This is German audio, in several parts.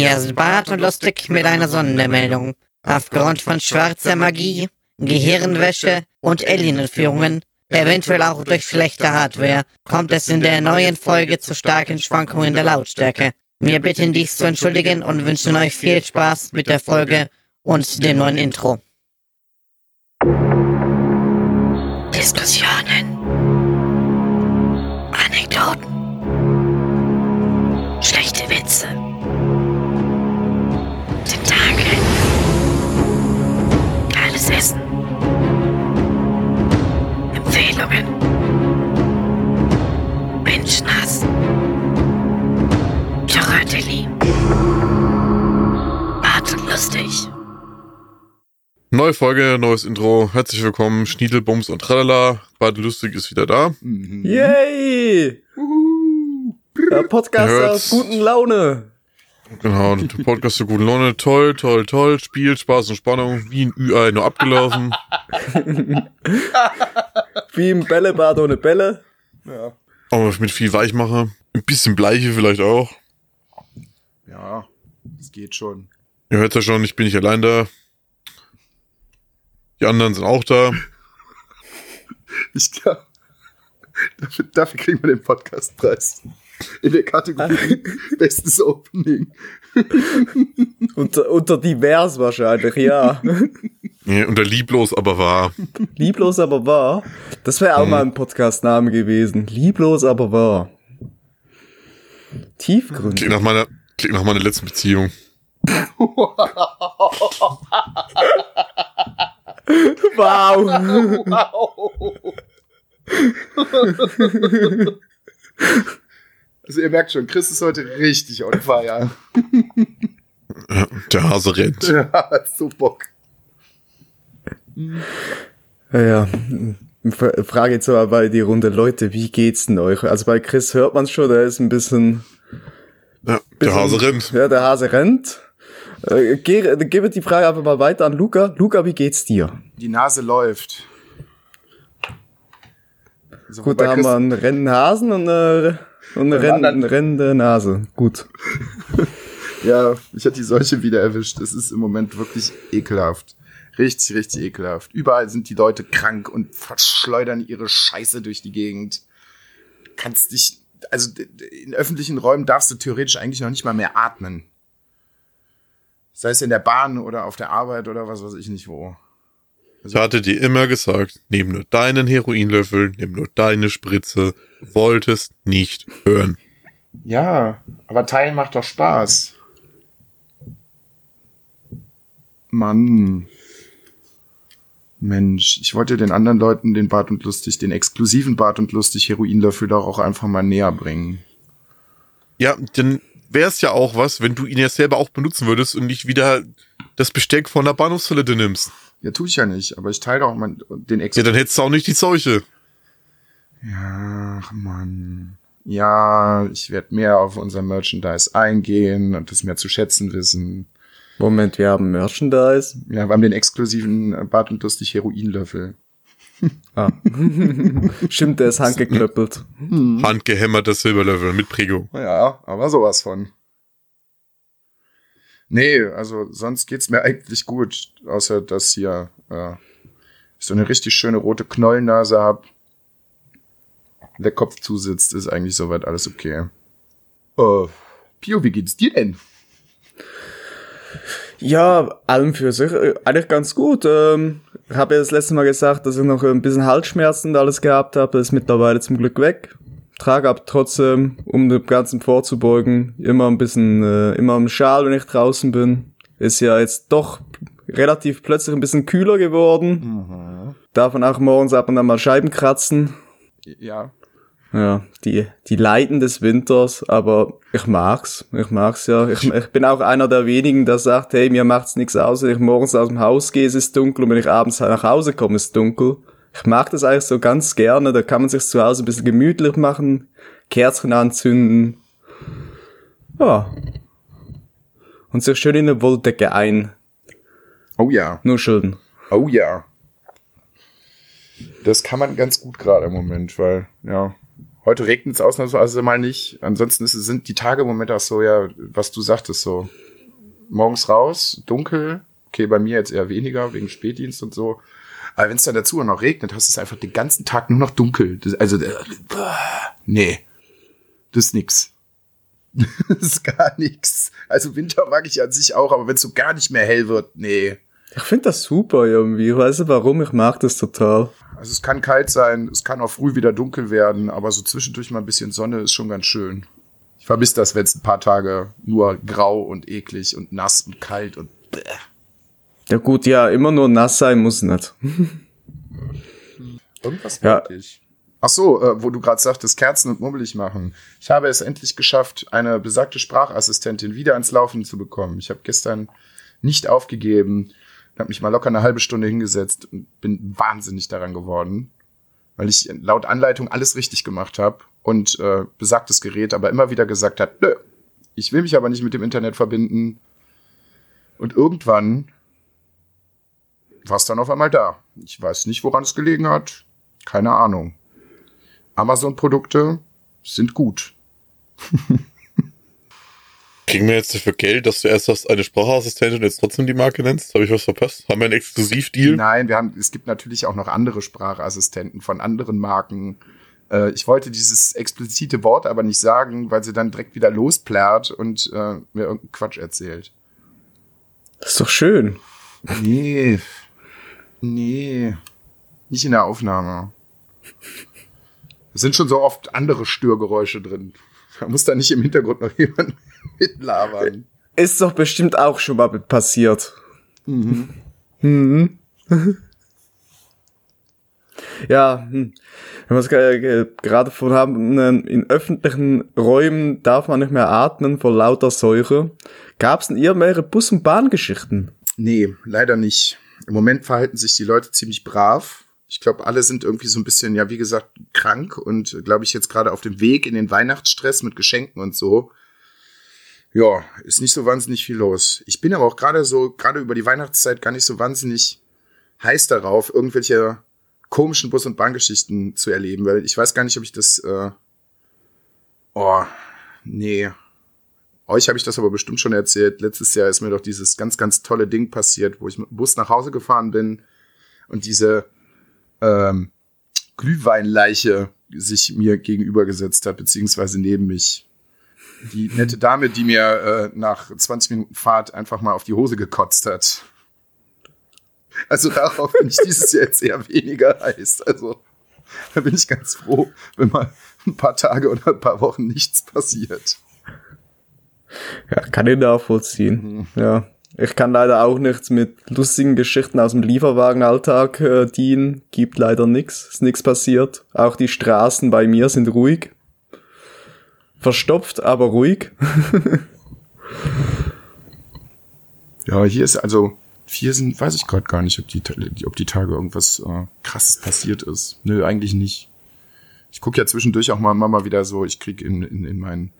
Hier ist Bart und Lustig mit einer Sondermeldung. Aufgrund von schwarzer Magie, Gehirnwäsche und Alien-Entführungen, eventuell auch durch schlechte Hardware, kommt es in der neuen Folge zu starken Schwankungen der Lautstärke. Wir bitten dies zu entschuldigen und wünschen euch viel Spaß mit der Folge und dem neuen Intro. Diskussionen. Essen. Empfehlungen. Menschenhass. Piraterie. Und lustig. Neue Folge, neues Intro. Herzlich willkommen, Schniedelbums und Tralala. Beide lustig ist wieder da. Yay! Der Podcast aus guten Laune. Genau, der Podcast zur guten Laune. Toll, toll, toll. Spiel, Spaß und Spannung. Wie ein Ü-Ei, nur abgelaufen. Wie im Bällebad ohne Bälle. Aber mit viel Weichmacher. Ein bisschen Bleiche vielleicht auch. Ja, es geht schon. Ihr hört ja schon, ich bin nicht allein da. Die anderen sind auch da. Ich glaube, dafür, dafür kriegen wir den Podcastpreis. In der Kategorie Bestes Opening. Unter, unter divers wahrscheinlich, ja. Ja, und der lieblos aber wahr. Lieblos aber wahr. Das wäre auch mal ein Podcastname gewesen. Lieblos aber wahr. Klingt Tiefgründig. nach meiner, klingt nach meiner letzten Beziehung. Wow. Also ihr merkt schon, Chris ist heute richtig on fire. Ja, Der Hase rennt. Ja, so Bock. Ja, ja. Frage jetzt aber bei die Runde, Leute, wie geht's denn euch? Also bei Chris hört man schon, der ist ein bisschen Ja, der Hase rennt. Ja, der Hase rennt. Äh, ge gebe die Frage einfach mal weiter an Luca. Luca, wie geht's dir? Die Nase läuft. Also, Gut, da haben Chris- wir einen rennenden Hasen und eine, und eine, renn rennende Nase. Gut. Ja, ich hatte die Seuche wieder erwischt. Es ist im Moment wirklich ekelhaft. Richtig, richtig ekelhaft. Überall sind die Leute krank und verschleudern ihre Scheiße durch die Gegend. Kannst dich, also in öffentlichen Räumen darfst du theoretisch eigentlich noch nicht mal mehr atmen. Sei es in der Bahn oder auf der Arbeit oder was weiß ich nicht wo. Ich hatte dir immer gesagt, nimm nur deinen Heroinlöffel, nimm nur deine Spritze. Wolltest nicht hören. Ja, aber teilen macht doch Spaß. Mann. Mensch, ich wollte den anderen Leuten den Bart und Lustig, den exklusiven Bart und Lustig Heroinlöffel doch auch einfach mal näher bringen. Ja, dann wär's ja auch was, wenn du ihn ja selber auch benutzen würdest und nicht wieder das Besteck von der Bahnhofstoilette nimmst. Ja, tue ich ja nicht, aber ich teile doch mal den Ex. Ja, dann hättest du auch nicht die Seuche. Ach Mann. Ja, ich werde mehr auf unser Merchandise eingehen und das mehr zu schätzen wissen. Moment, wir haben Merchandise. Ja, wir haben den exklusiven Bart und Lustig Heroinlöffel. Ah. Stimmt, der ist handgeklöppelt. Handgehämmerter Silberlöffel mit Prägung. Ja, aber sowas von. Nee, also sonst geht's mir eigentlich gut, außer dass hier äh, so eine richtig schöne rote Knollennase hab. Der Kopf zusitzt, ist eigentlich soweit alles okay. Äh, Pio, wie geht's dir denn? Ja, allem für sich äh, eigentlich ganz gut. Ähm, habe ja das letzte Mal gesagt, dass ich noch ein bisschen Halsschmerzen und alles gehabt habe. Das ist mittlerweile zum Glück weg. Trage aber trotzdem, um dem Ganzen vorzubeugen, immer ein bisschen, äh, immer einen Schal, wenn ich draußen bin. Ist ja jetzt doch relativ plötzlich ein bisschen kühler geworden. Darf man auch morgens ab und an mal Scheiben kratzen. Ja, Ja, die, die Leiden des Winters, aber ich mag's. Ich mag's ja. Ich, ich bin auch einer der wenigen, der sagt, hey, mir macht's nichts aus, wenn ich morgens aus dem Haus gehe, es ist dunkel und wenn ich abends nach Hause komme, ist es dunkel. Ich mag das eigentlich so ganz gerne, da kann man sich zu Hause ein bisschen gemütlich machen, Kerzen anzünden. Ja. Und sich schön in eine Wolldecke ein. oh ja, Nur schön. oh ja. Das kann man ganz gut gerade im Moment, weil, ja, heute regnet es ausnahmsweise mal nicht. Ansonsten ist, sind die Tage im Moment auch so, ja, was du sagtest, so morgens raus, dunkel. Okay, bei mir jetzt eher weniger, wegen Spätdienst und so. Aber wenn es dann dazu auch noch regnet, hast du es einfach den ganzen Tag nur noch dunkel. Das, also, äh, nee, das ist nix. das ist gar nichts. Also Winter mag ich an sich auch, aber wenn es so gar nicht mehr hell wird, nee. Ich finde das super irgendwie. Ich weiß nicht warum, ich mag das total. Also es kann kalt sein, es kann auch früh wieder dunkel werden, aber so zwischendurch mal ein bisschen Sonne ist schon ganz schön. Ich vermisse das, wenn es ein paar Tage nur grau und eklig und nass und kalt und bäh. Ja gut, ja, immer nur nass sein muss nicht. Irgendwas Ja. ich. Ach so, äh, wo du gerade sagtest, Kerzen und mummelig machen. Ich habe es endlich geschafft, eine besagte Sprachassistentin wieder ans Laufen zu bekommen. Ich habe gestern nicht aufgegeben, habe mich mal locker eine halbe Stunde hingesetzt und bin wahnsinnig daran geworden, weil ich laut Anleitung alles richtig gemacht habe und äh, besagtes Gerät aber immer wieder gesagt hat, nö, ich will mich aber nicht mit dem Internet verbinden. Und irgendwann war es dann auf einmal da. Ich weiß nicht, woran es gelegen hat. Keine Ahnung. Amazon-Produkte sind gut. Kriegen wir jetzt dafür Geld, dass du erst hast eine Sprachassistentin und jetzt trotzdem die Marke nennst? Habe ich was verpasst? Haben wir einen Exklusivdeal? Nein, wir haben, es gibt natürlich auch noch andere Sprachassistenten von anderen Marken. Äh, ich wollte dieses explizite Wort aber nicht sagen, weil sie dann direkt wieder losplärt und äh, mir irgendeinen Quatsch erzählt. Das ist doch schön. Nee. Nee. Nicht in der Aufnahme. Es sind schon so oft andere Störgeräusche drin. Da muss da nicht im Hintergrund noch jemand mitlabern. Ist doch bestimmt auch schon mal passiert. Mhm. Ja, hm. wenn wir es ge- gerade von haben, in öffentlichen Räumen darf man nicht mehr atmen vor lauter Säure. Gab es denn irgendwelche Bus- und Bahngeschichten? Nee, leider nicht. Im Moment verhalten sich die Leute ziemlich brav. Ich glaube, alle sind irgendwie so ein bisschen, ja, wie gesagt, krank und glaube ich jetzt gerade auf dem Weg in den Weihnachtsstress mit Geschenken und so. Ja, ist nicht so wahnsinnig viel los. Ich bin aber auch gerade so, gerade über die Weihnachtszeit gar nicht so wahnsinnig heiß darauf, irgendwelche komischen Bus- und Bahngeschichten zu erleben, weil ich weiß gar nicht, ob ich das, äh, oh, nee, euch habe ich das aber bestimmt schon erzählt. Letztes Jahr ist mir doch dieses ganz, ganz tolle Ding passiert, wo ich mit dem Bus nach Hause gefahren bin und diese ähm, Glühweinleiche sich mir gegenübergesetzt hat, beziehungsweise neben mich. Die nette Dame, die mir äh, nach 20 Minuten Fahrt einfach mal auf die Hose gekotzt hat. Also darauf bin ich dieses Jahr jetzt eher weniger heiß. Also da bin ich ganz froh, wenn mal ein paar Tage oder ein paar Wochen nichts passiert. Ja, kann ich nachvollziehen. Ja. Ich kann leider auch nichts mit lustigen Geschichten aus dem Lieferwagenalltag äh, dienen. Gibt leider nichts. Ist nichts passiert. Auch die Straßen bei mir sind ruhig. Verstopft, aber ruhig. Ja, hier ist also, hier sind, weiß ich gerade gar nicht, ob die, ob die Tage irgendwas äh, krasses passiert ist. Nö, eigentlich nicht. Ich gucke ja zwischendurch auch mal, mal mal wieder so, ich krieg in, in, in meinen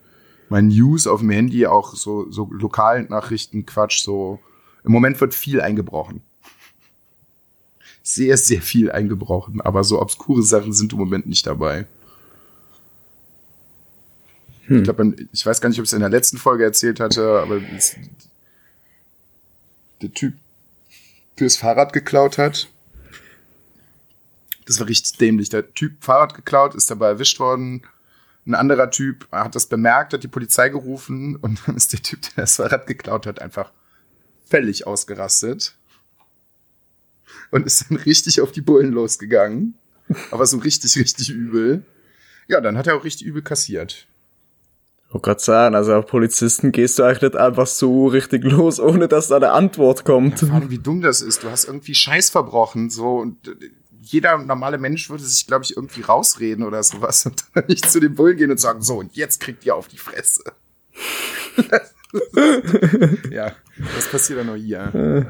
mein News auf dem Handy auch so, so lokalen Nachrichten, Quatsch, so. Im Moment wird viel eingebrochen. Sehr, sehr viel eingebrochen, aber so obskure Sachen sind im Moment nicht dabei. Ich glaube, ich weiß gar nicht, ob ich es in der letzten Folge erzählt hatte, aber es, der Typ fürs Fahrrad geklaut hat. Das war richtig dämlich. Der Typ Fahrrad geklaut, ist dabei erwischt worden. Ein anderer Typ hat das bemerkt, hat die Polizei gerufen und dann ist der Typ, der das Fahrrad geklaut hat, einfach völlig ausgerastet und ist dann richtig auf die Bullen losgegangen. Aber so richtig, richtig übel. Ja, dann hat er auch richtig übel kassiert. Wollte gerade sagen, also auf Polizisten gehst du eigentlich nicht einfach so richtig los, ohne dass da eine Antwort kommt. Vor allem, wie dumm das ist. Du hast irgendwie Scheiß verbrochen, so und äh, jeder normale Mensch würde sich, glaube ich, irgendwie rausreden oder sowas und dann nicht zu den Bullen gehen und sagen, so, und jetzt kriegt ihr auf die Fresse. ja, das passiert ja nur hier.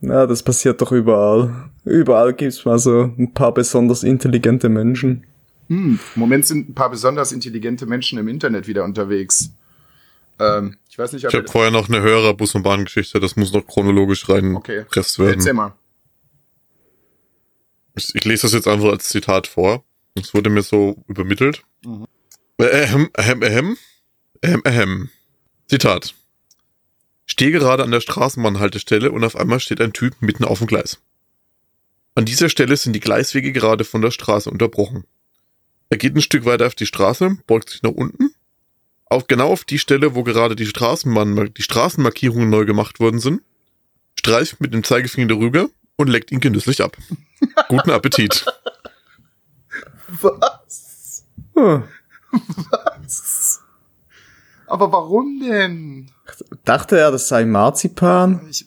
Na, das passiert doch überall. Überall gibt's mal so ein paar besonders intelligente Menschen. Hm, im Moment sind ein paar besonders intelligente Menschen im Internet wieder unterwegs. Ähm, ich weiß nicht, ob Ich habe vorher noch eine höhere Bus- und Bahngeschichte, das muss noch chronologisch Okay, reinpresst werden. erzähl mal. Ich, ich lese das jetzt einfach als Zitat vor. Das wurde mir so übermittelt. Mhm. Ahem, ahem, ahem, ahem, ahem. Zitat. Stehe gerade an der Straßenbahnhaltestelle und auf einmal steht ein Typ mitten auf dem Gleis. An dieser Stelle sind die Gleiswege gerade von der Straße unterbrochen. Er geht ein Stück weiter auf die Straße, beugt sich nach unten. Auch genau auf die Stelle, wo gerade die Straßenbahn, die Straßenmarkierungen neu gemacht worden sind, streift mit dem Zeigefinger darüber und leckt ihn genüsslich ab. Guten Appetit. Was? Hm. Was? Aber warum denn? Dachte er, das sei Marzipan? Ich,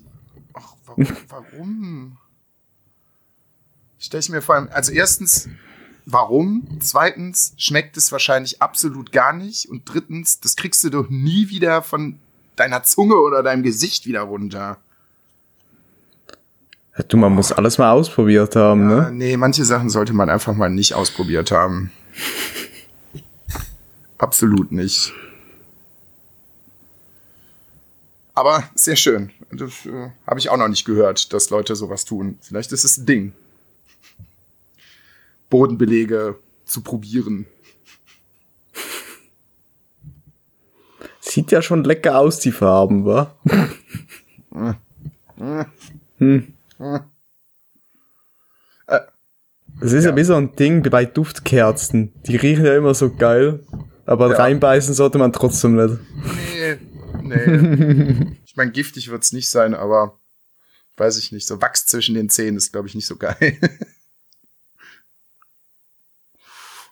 ach, warum? warum? Stell ich mir vor allem, also erstens, warum? Zweitens, schmeckt es wahrscheinlich absolut gar nicht. Und drittens, das kriegst du doch nie wieder von deiner Zunge oder deinem Gesicht wieder runter. Du, man muss alles mal ausprobiert haben, Ja, ne? nee, manche Sachen sollte man einfach mal nicht ausprobiert haben. Absolut nicht. Aber sehr schön. Das äh, habe ich auch noch nicht gehört, dass Leute sowas tun. Vielleicht ist es ein Ding. Bodenbelege zu probieren. Sieht ja schon lecker aus, die Farben, wa? hm. Äh, Es ist ja. wie so ein Ding bei Duftkerzen. Die riechen ja immer so geil. Aber Ja. reinbeißen sollte man trotzdem nicht. Nee, nee. ich meine, giftig wird's nicht sein, aber weiß ich nicht. So Wachs zwischen den Zähnen ist, glaube ich, nicht so geil.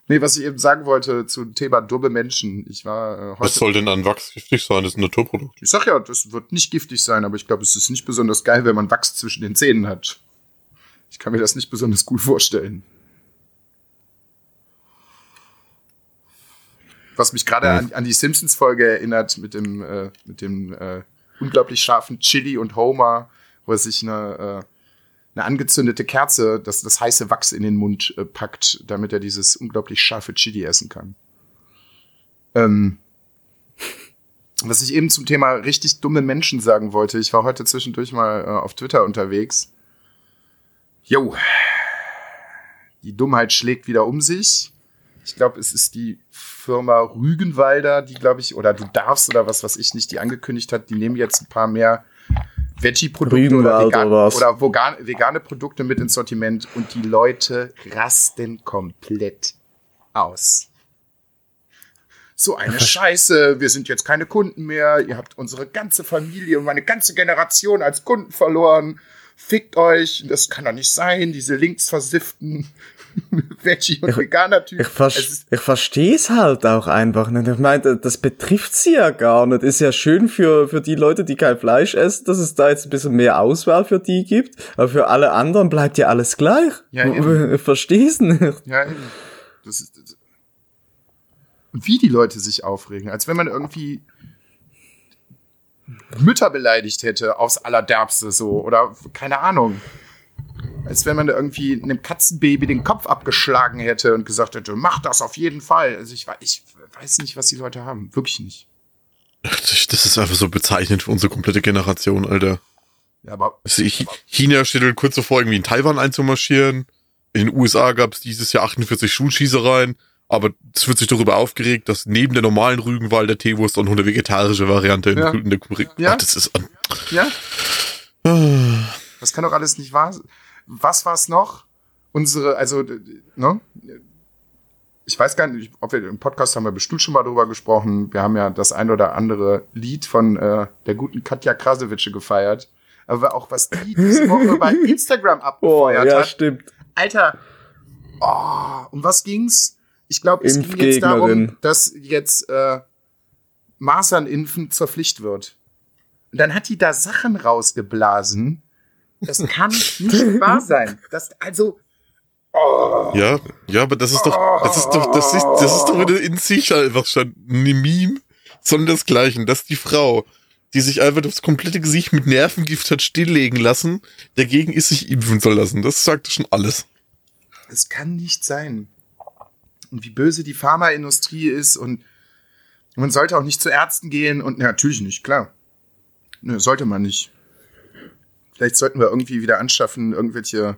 Nee, was ich eben sagen wollte zum Thema dumme Menschen. Ich war äh, Was heute. soll denn an Wachs giftig sein? Das ist ein Naturprodukt. Ich sag ja, das wird nicht giftig sein, aber ich glaube, es ist nicht besonders geil, wenn man Wachs zwischen den Zähnen hat. Ich kann mir das nicht besonders gut vorstellen. Was mich gerade an, an die Simpsons-Folge erinnert mit dem, äh, mit dem äh, unglaublich scharfen Chili und Homer, wo er sich eine, äh, eine angezündete Kerze, das, das heiße Wachs in den Mund äh, packt, damit er dieses unglaublich scharfe Chili essen kann. Ähm, was ich eben zum Thema richtig dumme Menschen sagen wollte, ich war heute zwischendurch mal äh, auf Twitter unterwegs. Jo, die Dummheit schlägt wieder um sich. Ich glaube, es ist die Firma Rügenwalder, die, glaube ich, oder du darfst oder was weiß ich nicht, die angekündigt hat, die nehmen jetzt ein paar mehr Veggie-Produkte oder, vegan, was? oder vegan, vegane Produkte mit ins Sortiment und die Leute rasten komplett aus. So eine Scheiße, wir sind jetzt keine Kunden mehr, ihr habt unsere ganze Familie und meine ganze Generation als Kunden verloren. Fickt euch, das kann doch nicht sein, diese linksversifften Veggie- und. Ich, ver Es ist- ich verstehe es halt auch einfach nicht. Ich meine, das betrifft sie ja gar nicht. Ist ja schön für, für die Leute, die kein Fleisch essen, dass es da jetzt ein bisschen mehr Auswahl für die gibt. Aber für alle anderen bleibt ja alles gleich. Ja, eben. ich verstehe es nicht. Ja, eben. Das ist, das wie die Leute sich aufregen, als wenn man irgendwie Mütter beleidigt hätte aufs Allerderbste so oder keine Ahnung. Als wenn man da irgendwie einem Katzenbaby den Kopf abgeschlagen hätte und gesagt hätte, mach das auf jeden Fall. Also ich, ich weiß nicht, was die Leute haben. Wirklich nicht. Das ist einfach so bezeichnend für unsere komplette Generation, Alter. Ja, aber Also Chi- China steht halt kurz davor, irgendwie in Taiwan einzumarschieren. In den USA gab es dieses Jahr 48 Schulschießereien. Aber es wird sich darüber aufgeregt, dass neben der normalen Rügenwalder Teewurst auch noch eine vegetarische Variante Ja. in der Kubrik. Ja. Ach, das ist an. Ja? Das kann doch alles nicht wahr sein. Was war's noch? Unsere, also, ne? Ich weiß gar nicht, ob wir im Podcast haben wir bestimmt schon mal drüber gesprochen. Wir haben ja das ein oder andere Lied von äh, der guten Katja Krasowitsche gefeiert. Aber auch was die diese Woche bei Instagram Oh, abgefeuert ja, hat. stimmt. Alter, oh, um was ging's? Ich glaube, es ging jetzt darum, dass jetzt äh, Masernimpfen zur Pflicht wird. Und dann hat die da Sachen rausgeblasen. Das kann nicht wahr sein. Das, also, Ja, ja, aber das ist doch, das ist doch, das ist, das ist doch wieder in sich einfach schon ein Meme, sondern das Gleiche. Dass die Frau, die sich einfach das komplette Gesicht mit Nervengift hat stilllegen lassen, dagegen ist sich impfen zu lassen. Das sagt schon alles. es kann nicht sein. Und wie böse die Pharmaindustrie ist und man sollte auch nicht zu Ärzten gehen und na, natürlich nicht, klar. Nö, sollte man nicht. Vielleicht sollten wir irgendwie wieder anschaffen, irgendwelche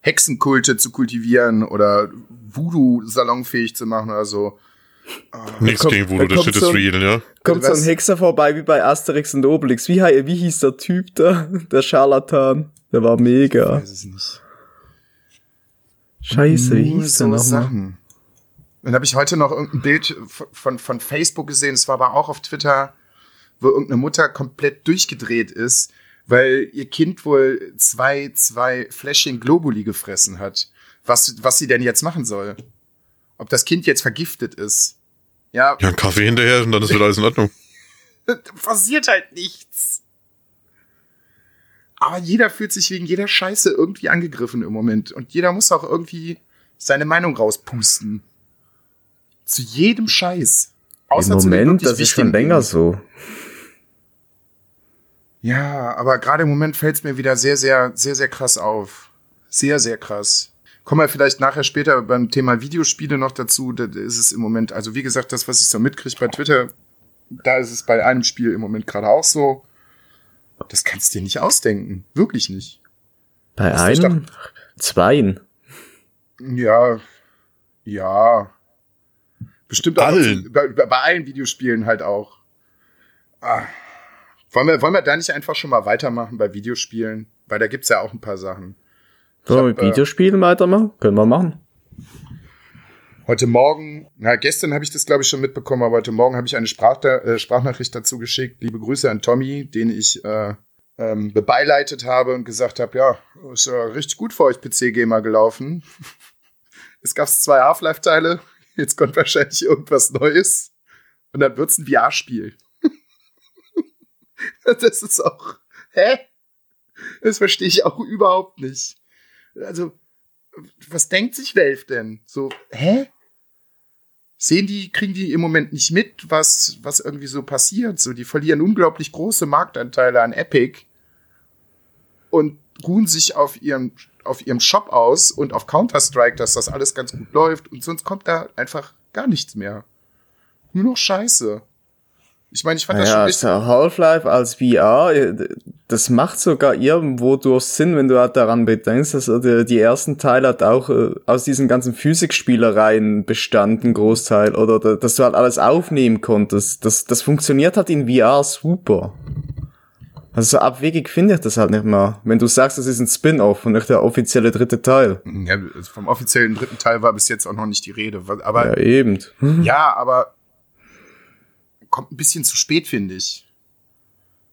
Hexenkulte zu kultivieren oder Voodoo salonfähig zu machen oder so. Nichts kommt- gegen da Voodoo, der kommt Shit so- ist real, ja. Kommt so ein? Hexer vorbei wie bei Asterix und Obelix. Wie, wie hieß der Typ da? Der Scharlatan. Der war mega. Weiß es nicht. Scheiße, wie hieß so der nochmal? Sachen. Dann habe ich heute noch irgendein Bild von, von, von Facebook gesehen, es war aber auch auf Twitter, wo irgendeine Mutter komplett durchgedreht ist, weil ihr Kind wohl zwei, zwei Fläschchen Globuli gefressen hat. Was, was sie denn jetzt machen soll. Ob das Kind jetzt vergiftet ist. Ja, Ja, einen Kaffee hinterher und dann ist wieder alles in Ordnung. passiert halt nichts. Aber jeder fühlt sich wegen jeder Scheiße irgendwie angegriffen im Moment. Und jeder muss auch irgendwie seine Meinung rauspusten. Zu jedem Scheiß. Im zu den Moment, das ist schon länger so. Ja, aber gerade im Moment fällt es mir wieder sehr, sehr, sehr, sehr krass auf. Sehr, sehr krass. Kommen wir vielleicht nachher später beim Thema Videospiele noch dazu. Da ist es im Moment, also wie gesagt, das, was ich so mitkriege bei Twitter, da ist es bei einem Spiel im Moment gerade auch so. Das kannst du dir nicht ausdenken. Wirklich nicht. Bei Das einem? Zweien. Ja, ja. Bestimmt auch Allen. bei, bei bei allen Videospielen halt auch. Ah. Wollen, wir, wollen wir da nicht einfach schon mal weitermachen bei Videospielen? Weil da gibt's ja auch ein paar Sachen. Wollen wir mit äh, Videospielen weitermachen? Können wir machen. Heute Morgen, na, gestern habe ich das, glaube ich, schon mitbekommen, aber heute Morgen habe ich eine Sprach äh, Sprachnachricht dazu geschickt. Liebe Grüße an Tommy, den ich äh, ähm, bebeileitet habe und gesagt habe, ja, ist ja richtig gut für euch PC-Gamer gelaufen. es gab zwei Half-Life-Teile, jetzt kommt wahrscheinlich irgendwas Neues und dann wird's ein VR-Spiel. das ist auch, hä? Das verstehe ich auch überhaupt nicht. Also, was denkt sich Valve denn? So, hä? Sehen die, kriegen die im Moment nicht mit, was, was irgendwie so passiert? So, die verlieren unglaublich große Marktanteile an Epic und ruhen sich auf ihrem, auf ihrem Shop aus und auf Counter-Strike, dass das alles ganz gut läuft und sonst kommt da einfach gar nichts mehr. Nur noch Scheiße. Ich meine, ich fand das schon richtig. Half-Life als VR, das macht sogar irgendwo durch Sinn, wenn du halt daran bedenkst, dass die, ersten Teile hat auch äh, aus diesen ganzen Physikspielereien bestanden, Großteil, oder da- dass du halt alles aufnehmen konntest. Das, das funktioniert halt in VR super. Also so abwegig finde ich das halt nicht mehr. Wenn du sagst, das ist ein Spin-off und nicht der offizielle dritte Teil. Ja, vom offiziellen dritten Teil war bis jetzt auch noch nicht die Rede. Aber Ja, eben. Ja, aber kommt ein bisschen zu spät, finde ich.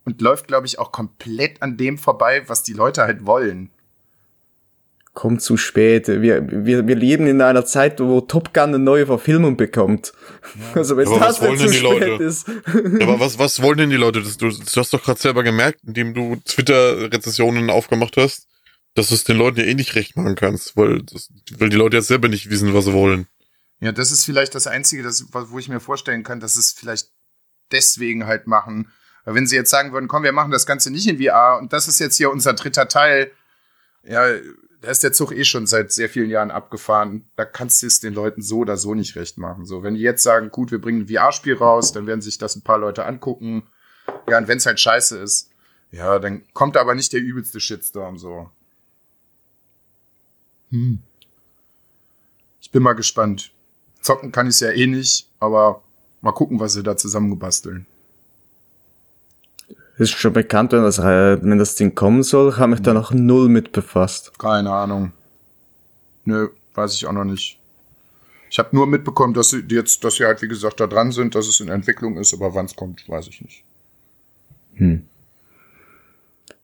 Und läuft, glaube ich, auch komplett an dem vorbei, was die Leute halt wollen. Kommt zu spät. Wir, wir, wir leben in einer Zeit, wo Top Gun eine neue Verfilmung bekommt. Also wenn Aber das was denn wollen zu denn die spät Leute? ist. Ja, aber was, was wollen denn die Leute? Das, du, du hast doch gerade selber gemerkt, indem du Twitter-Rezessionen aufgemacht hast, dass du es den Leuten ja eh nicht recht machen kannst, weil, das, weil die Leute jetzt selber nicht wissen, was sie wollen. Ja, das ist vielleicht das Einzige, das, wo ich mir vorstellen kann, dass es vielleicht deswegen halt machen. Weil wenn sie jetzt sagen würden, komm, wir machen das Ganze nicht in VR und das ist jetzt hier unser dritter Teil, ja, da ist der Zug eh schon seit sehr vielen Jahren abgefahren. Da kannst du es den Leuten so oder so nicht recht machen. So, wenn die jetzt sagen, gut, wir bringen ein VR-Spiel raus, dann werden sich das ein paar Leute angucken. Ja, und wenn es halt scheiße ist, ja, dann kommt aber nicht der übelste Shitstorm so. Hm. Ich bin mal gespannt. Zocken kann ich ja eh nicht, aber mal gucken, was sie da zusammengebasteln. Ist schon bekannt, wenn das, äh, wenn das Ding kommen soll, habe mich da noch null mit befasst. Keine Ahnung. Nö, weiß ich auch noch nicht. Ich habe nur mitbekommen, dass sie jetzt, dass sie halt, wie gesagt, da dran sind, dass es in Entwicklung ist, aber wann es kommt, weiß ich nicht.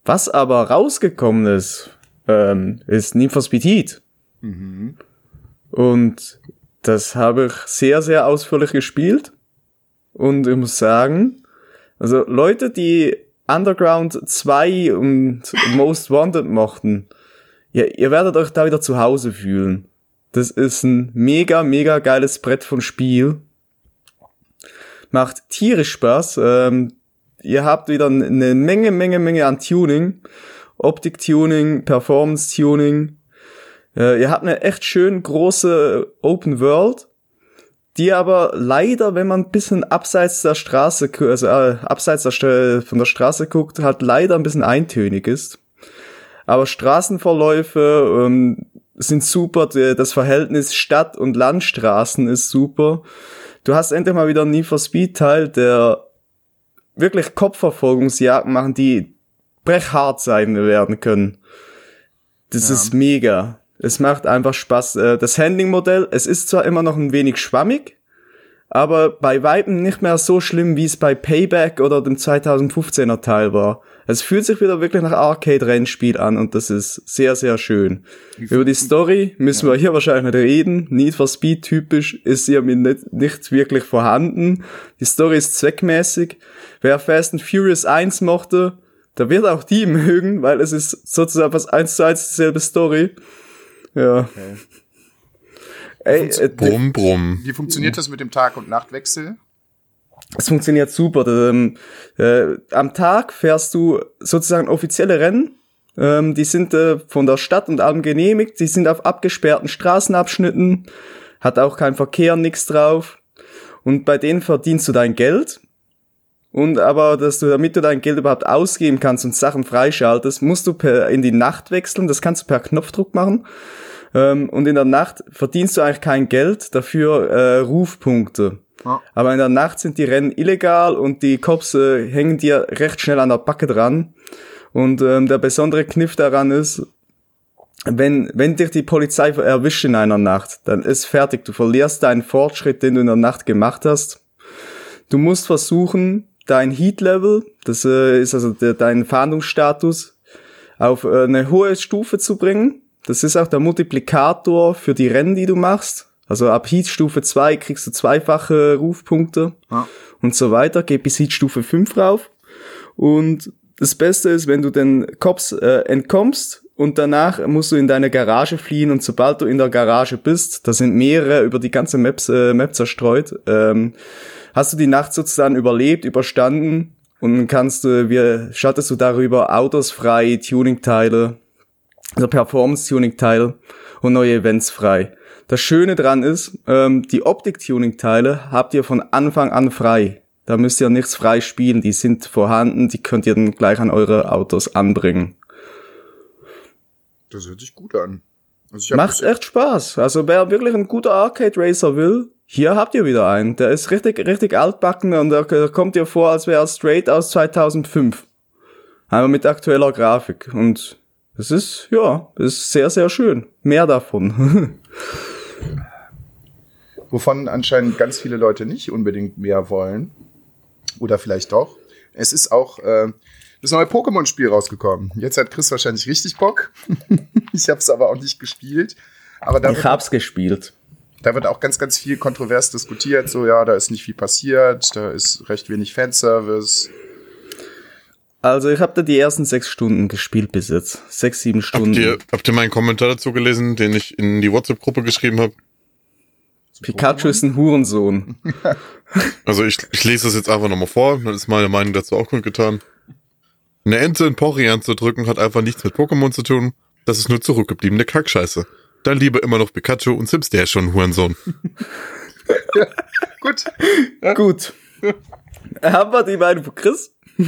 Was aber rausgekommen ist, ähm, ist Need for Speed Heat. Und das habe ich sehr, sehr ausführlich gespielt. Und ich muss sagen, also Leute, die Underground 2 und Most Wanted mochten, ja, ihr werdet euch da wieder zu Hause fühlen. Das ist ein mega, mega geiles Brett von Spiel. Macht tierisch Spaß. Ähm, ihr habt wieder eine Menge, Menge, Menge an Tuning. Optik-Tuning, Performance-Tuning. Äh, ihr habt eine echt schön große Open World, die aber leider, wenn man ein bisschen abseits der Straße, also äh, abseits der von der Straße guckt, halt leider ein bisschen eintönig ist. Aber Straßenverläufe ähm, sind super, das Verhältnis Stadt- und Landstraßen ist super. du hast endlich mal wieder einen Need for Speed Teil, der wirklich Kopfverfolgungsjagden machen, die brechhart sein werden können. Das Ja. ist mega. Es macht einfach Spaß. Äh, Das Handling-Modell, es ist zwar immer noch ein wenig schwammig, aber bei Weitem nicht mehr so schlimm, wie es bei Payback oder dem 2015er Teil war. Es fühlt sich wieder wirklich nach Arcade-Rennspiel an und das ist sehr, sehr schön. Über die Story müssen wir hier wahrscheinlich nicht reden. Need for Speed typisch ist hier nicht, nicht wirklich vorhanden. Die Story ist zweckmäßig. Wer Fast and Furious 1 mochte, der wird auch die mögen, weil es ist sozusagen fast eins zu eins dieselbe Story. Ja. Ey, äh, Brumm, brumm. Wie funktioniert das mit dem Tag- und Nachtwechsel? es funktioniert super. Ähm, äh, am Tag fährst du sozusagen offizielle Rennen. Ähm, die sind äh, von der Stadt und allem genehmigt. Die sind auf abgesperrten Straßenabschnitten. Hat auch kein Verkehr, nix drauf. Und bei denen verdienst du dein Geld. Und aber, dass du, damit du dein Geld überhaupt ausgeben kannst und Sachen freischaltest, musst du per, in die Nacht wechseln. Das kannst du per Knopfdruck machen. Ähm, und in der Nacht verdienst du eigentlich kein Geld, dafür äh, Rufpunkte. Ja. Aber in der Nacht sind die Rennen illegal und die Cops äh, hängen dir recht schnell an der Backe dran. Und ähm, der besondere Kniff daran ist, wenn, wenn dich die Polizei erwischt in einer Nacht, dann ist fertig. Du verlierst deinen Fortschritt, den du in der Nacht gemacht hast. Du musst versuchen, dein Heat-Level, das äh, ist also der, dein Fahndungsstatus, auf äh, eine hohe Stufe zu bringen. Das ist auch der Multiplikator für die Rennen, die du machst. Also ab Heat-Stufe 2 kriegst du zweifache Rufpunkte Ja. und so weiter. Geht bis Heat-Stufe 5 rauf. Und das Beste ist, wenn du den Cops äh, entkommst und danach musst du in deine Garage fliehen und sobald du in der Garage bist, da sind mehrere über die ganze Maps, äh, Map zerstreut, ähm, hast du die Nacht sozusagen überlebt, überstanden und kannst du, wie schattest du darüber Autos frei, Tuning-Teile, also Performance-Tuning-Teile und neue Events frei. Das Schöne dran ist, ähm, die Optik-Tuning-Teile habt ihr von Anfang an frei. Da müsst ihr nichts frei spielen, die sind vorhanden, die könnt ihr dann gleich an eure Autos anbringen. Das hört sich gut an. Also Macht echt Spaß. Also wer wirklich ein guter Arcade Racer will, hier habt ihr wieder einen. Der ist richtig, richtig altbacken und der, der kommt dir vor, als wäre er straight aus 2005. Aber mit aktueller Grafik. Und es ist, ja, es ist sehr, sehr schön. Mehr davon. wovon anscheinend ganz viele Leute nicht unbedingt mehr wollen. Oder vielleicht doch. Es ist auch äh, das neue Pokémon-Spiel rausgekommen. Jetzt hat Chris wahrscheinlich richtig Bock. ich habe es aber auch nicht gespielt. Aber ich hab's gespielt. Da wird auch ganz, ganz viel kontrovers diskutiert. So, ja, da ist nicht viel passiert, da ist recht wenig Fanservice. Also ich habe da die ersten sechs Stunden gespielt bis jetzt. Sechs, sieben Stunden. Habt ihr, habt ihr meinen Kommentar dazu gelesen, den ich in die WhatsApp-Gruppe geschrieben habe? Pikachu ist ein Hurensohn. Also ich, ich lese das jetzt einfach nochmal vor, dann ist meine Meinung dazu auch kundgetan. Eine Ente in Pori anzudrücken hat einfach nichts mit Pokémon zu tun. Das ist nur zurückgebliebene Kackscheiße. Dann lieber immer noch Pikachu und Sims, der ist schon ein Hurensohn. Gut. Gut. Haben wir die Meinung von Chris?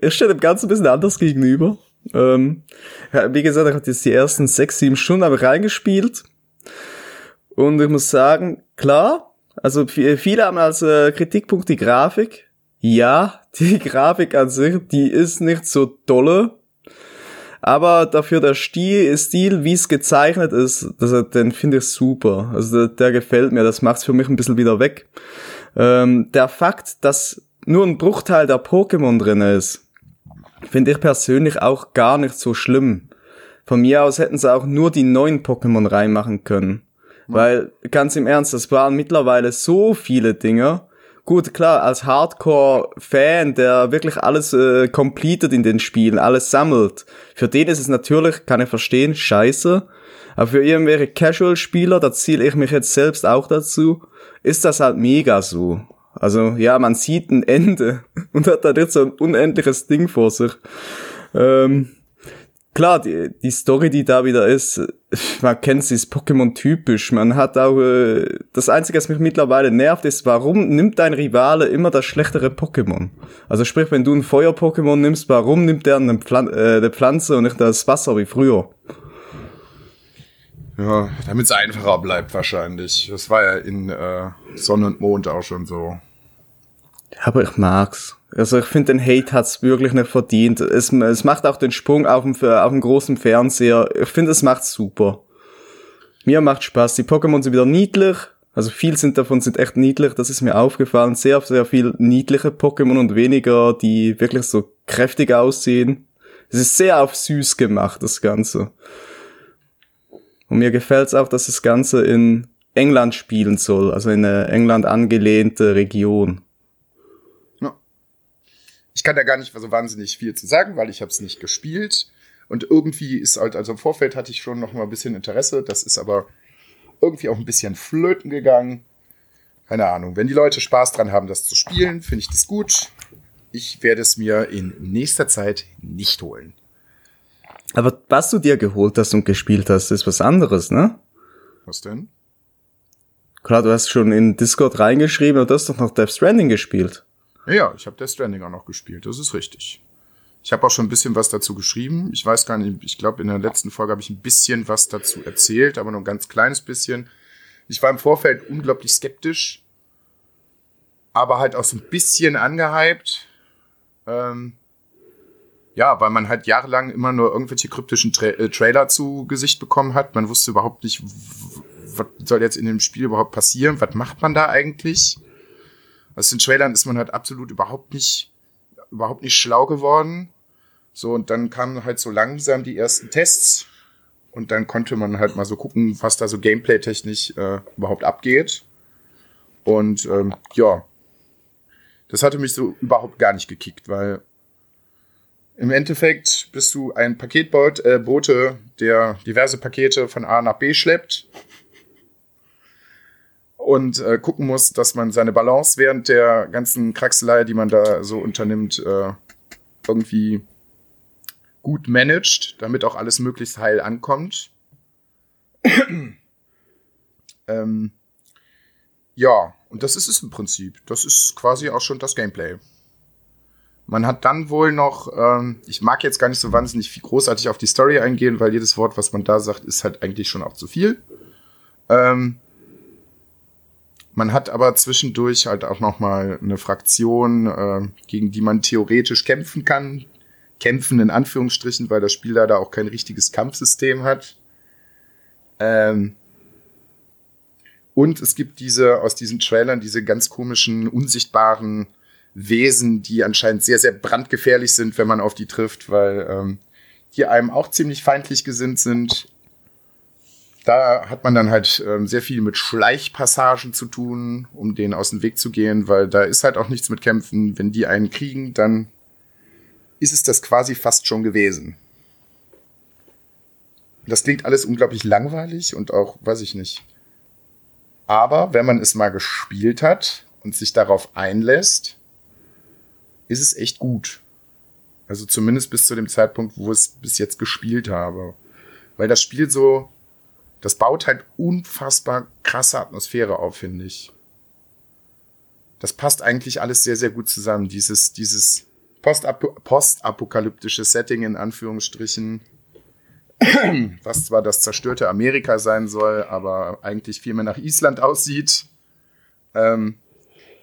er steht dem Ganzen ein bisschen anders gegenüber. Ähm, ja, wie gesagt, er hat jetzt die ersten sechs, sieben Stunden aber reingespielt. Und ich muss sagen, klar, also viele haben als äh, Kritikpunkt die Grafik. Ja, die Grafik an sich, die ist nicht so dolle. Aber dafür der Stil, Stil wie es gezeichnet ist, das, den finde ich super. Also der, der gefällt mir, das macht's für mich ein bisschen wieder weg. Ähm, der Fakt, dass nur ein Bruchteil der Pokémon drin ist, finde ich persönlich auch gar nicht so schlimm. Von mir aus hätten sie auch nur die neuen Pokémon reinmachen können. Weil, ganz im Ernst, das waren mittlerweile so viele Dinge. Gut, klar, als Hardcore-Fan, der wirklich alles äh, completed in den Spielen, alles sammelt, für den ist es natürlich, kann ich verstehen, scheiße. Aber für irgendwelche Casual-Spieler, da zähle ich mich jetzt selbst auch dazu, ist das halt mega so. Also, ja, man sieht ein Ende und hat da jetzt so ein unendliches Ding vor sich. Ähm, klar, die, die Story, die da wieder ist, man kennt sie, ist Pokémon typisch. Man hat auch, äh, das Einzige, was mich mittlerweile nervt, ist, warum nimmt dein Rivale immer das schlechtere Pokémon? Also sprich, wenn du ein Feuer-Pokémon nimmst, warum nimmt der eine, Pflan äh, eine Pflanze und nicht das Wasser wie früher? Ja, damit es einfacher bleibt wahrscheinlich. Das war ja in äh, Sonne und Mond auch schon so. Ja, aber ich mag's. Also ich finde, den Hate hat's wirklich nicht verdient. Es, es macht auch den Sprung auf dem, auf dem großen Fernseher. Ich finde, es macht's super. Mir macht Spaß. Die Pokémon sind wieder niedlich. Also viel sind davon sind echt niedlich. Das ist mir aufgefallen. Sehr, sehr viel niedliche Pokémon und weniger, die wirklich so kräftig aussehen. Es ist sehr auf süß gemacht, das Ganze. Und mir gefällt's auch, dass das Ganze in England spielen soll, also in eine England angelehnte Region. Ich kann da gar nicht so wahnsinnig viel zu sagen, weil ich habe es nicht gespielt. Und irgendwie ist halt, also im Vorfeld hatte ich schon noch mal ein bisschen Interesse. Das ist aber irgendwie auch ein bisschen flöten gegangen. Keine Ahnung. Wenn die Leute Spaß dran haben, das zu spielen, finde ich das gut. Ich werde es mir in nächster Zeit nicht holen. Aber was du dir geholt hast und gespielt hast, ist was anderes, ne? Was denn? Klar, du hast schon in Discord reingeschrieben und du hast doch noch Death Stranding gespielt. Ja, ich habe Death Stranding auch noch gespielt, das ist richtig. Ich habe auch schon ein bisschen was dazu geschrieben. Ich weiß gar nicht, ich glaube, in der letzten Folge habe ich ein bisschen was dazu erzählt, aber nur ein ganz kleines bisschen. Ich war im Vorfeld unglaublich skeptisch, aber halt auch so ein bisschen angehypt. Ähm, ja, weil man halt jahrelang immer nur irgendwelche kryptischen Tra äh, Trailer zu Gesicht bekommen hat. Man wusste überhaupt nicht, was soll jetzt in dem Spiel überhaupt passieren? Was macht man da eigentlich? Aus den Trailern ist man halt absolut überhaupt nicht, überhaupt nicht schlau geworden. So, und dann kamen halt so langsam die ersten Tests. Und dann konnte man halt mal so gucken, was da so gameplay-technisch äh, überhaupt abgeht. Und ähm, ja, das hatte mich so überhaupt gar nicht gekickt, weil im Endeffekt bist du ein Paketbote, äh, der diverse Pakete von A nach B schleppt und äh, gucken muss, dass man seine Balance während der ganzen Kraxelei, die man da so unternimmt, äh, irgendwie gut managt, damit auch alles möglichst heil ankommt. ähm, ja, und das ist es im Prinzip. Das ist quasi auch schon das Gameplay. Man hat dann wohl noch, ähm, ich mag jetzt gar nicht so wahnsinnig viel großartig auf die Story eingehen, weil jedes Wort, was man da sagt, ist halt eigentlich schon auch zu viel. Ähm, man hat aber zwischendurch halt auch noch mal eine Fraktion, äh, gegen die man theoretisch kämpfen kann. Kämpfen in Anführungsstrichen, weil das Spiel leider auch kein richtiges Kampfsystem hat. Ähm, und es gibt diese aus diesen Trailern diese ganz komischen unsichtbaren Wesen, die anscheinend sehr, sehr brandgefährlich sind, wenn man auf die trifft, weil ähm, die einem auch ziemlich feindlich gesinnt sind. Da hat man dann halt ähm, sehr viel mit Schleichpassagen zu tun, um denen aus dem Weg zu gehen, weil da ist halt auch nichts mit Kämpfen. Wenn die einen kriegen, dann ist es das quasi fast schon gewesen. Das klingt alles unglaublich langweilig und auch, weiß ich nicht. Aber wenn man es mal gespielt hat und sich darauf einlässt, ist es echt gut. Also zumindest bis zu dem Zeitpunkt, wo ich es bis jetzt gespielt habe. Weil das Spiel so, das baut halt unfassbar krasse Atmosphäre auf, finde ich. Das passt eigentlich alles sehr, sehr gut zusammen. Dieses, dieses Postap postapokalyptische Setting in Anführungsstrichen, was zwar das zerstörte Amerika sein soll, aber eigentlich viel mehr nach Island aussieht. Ähm,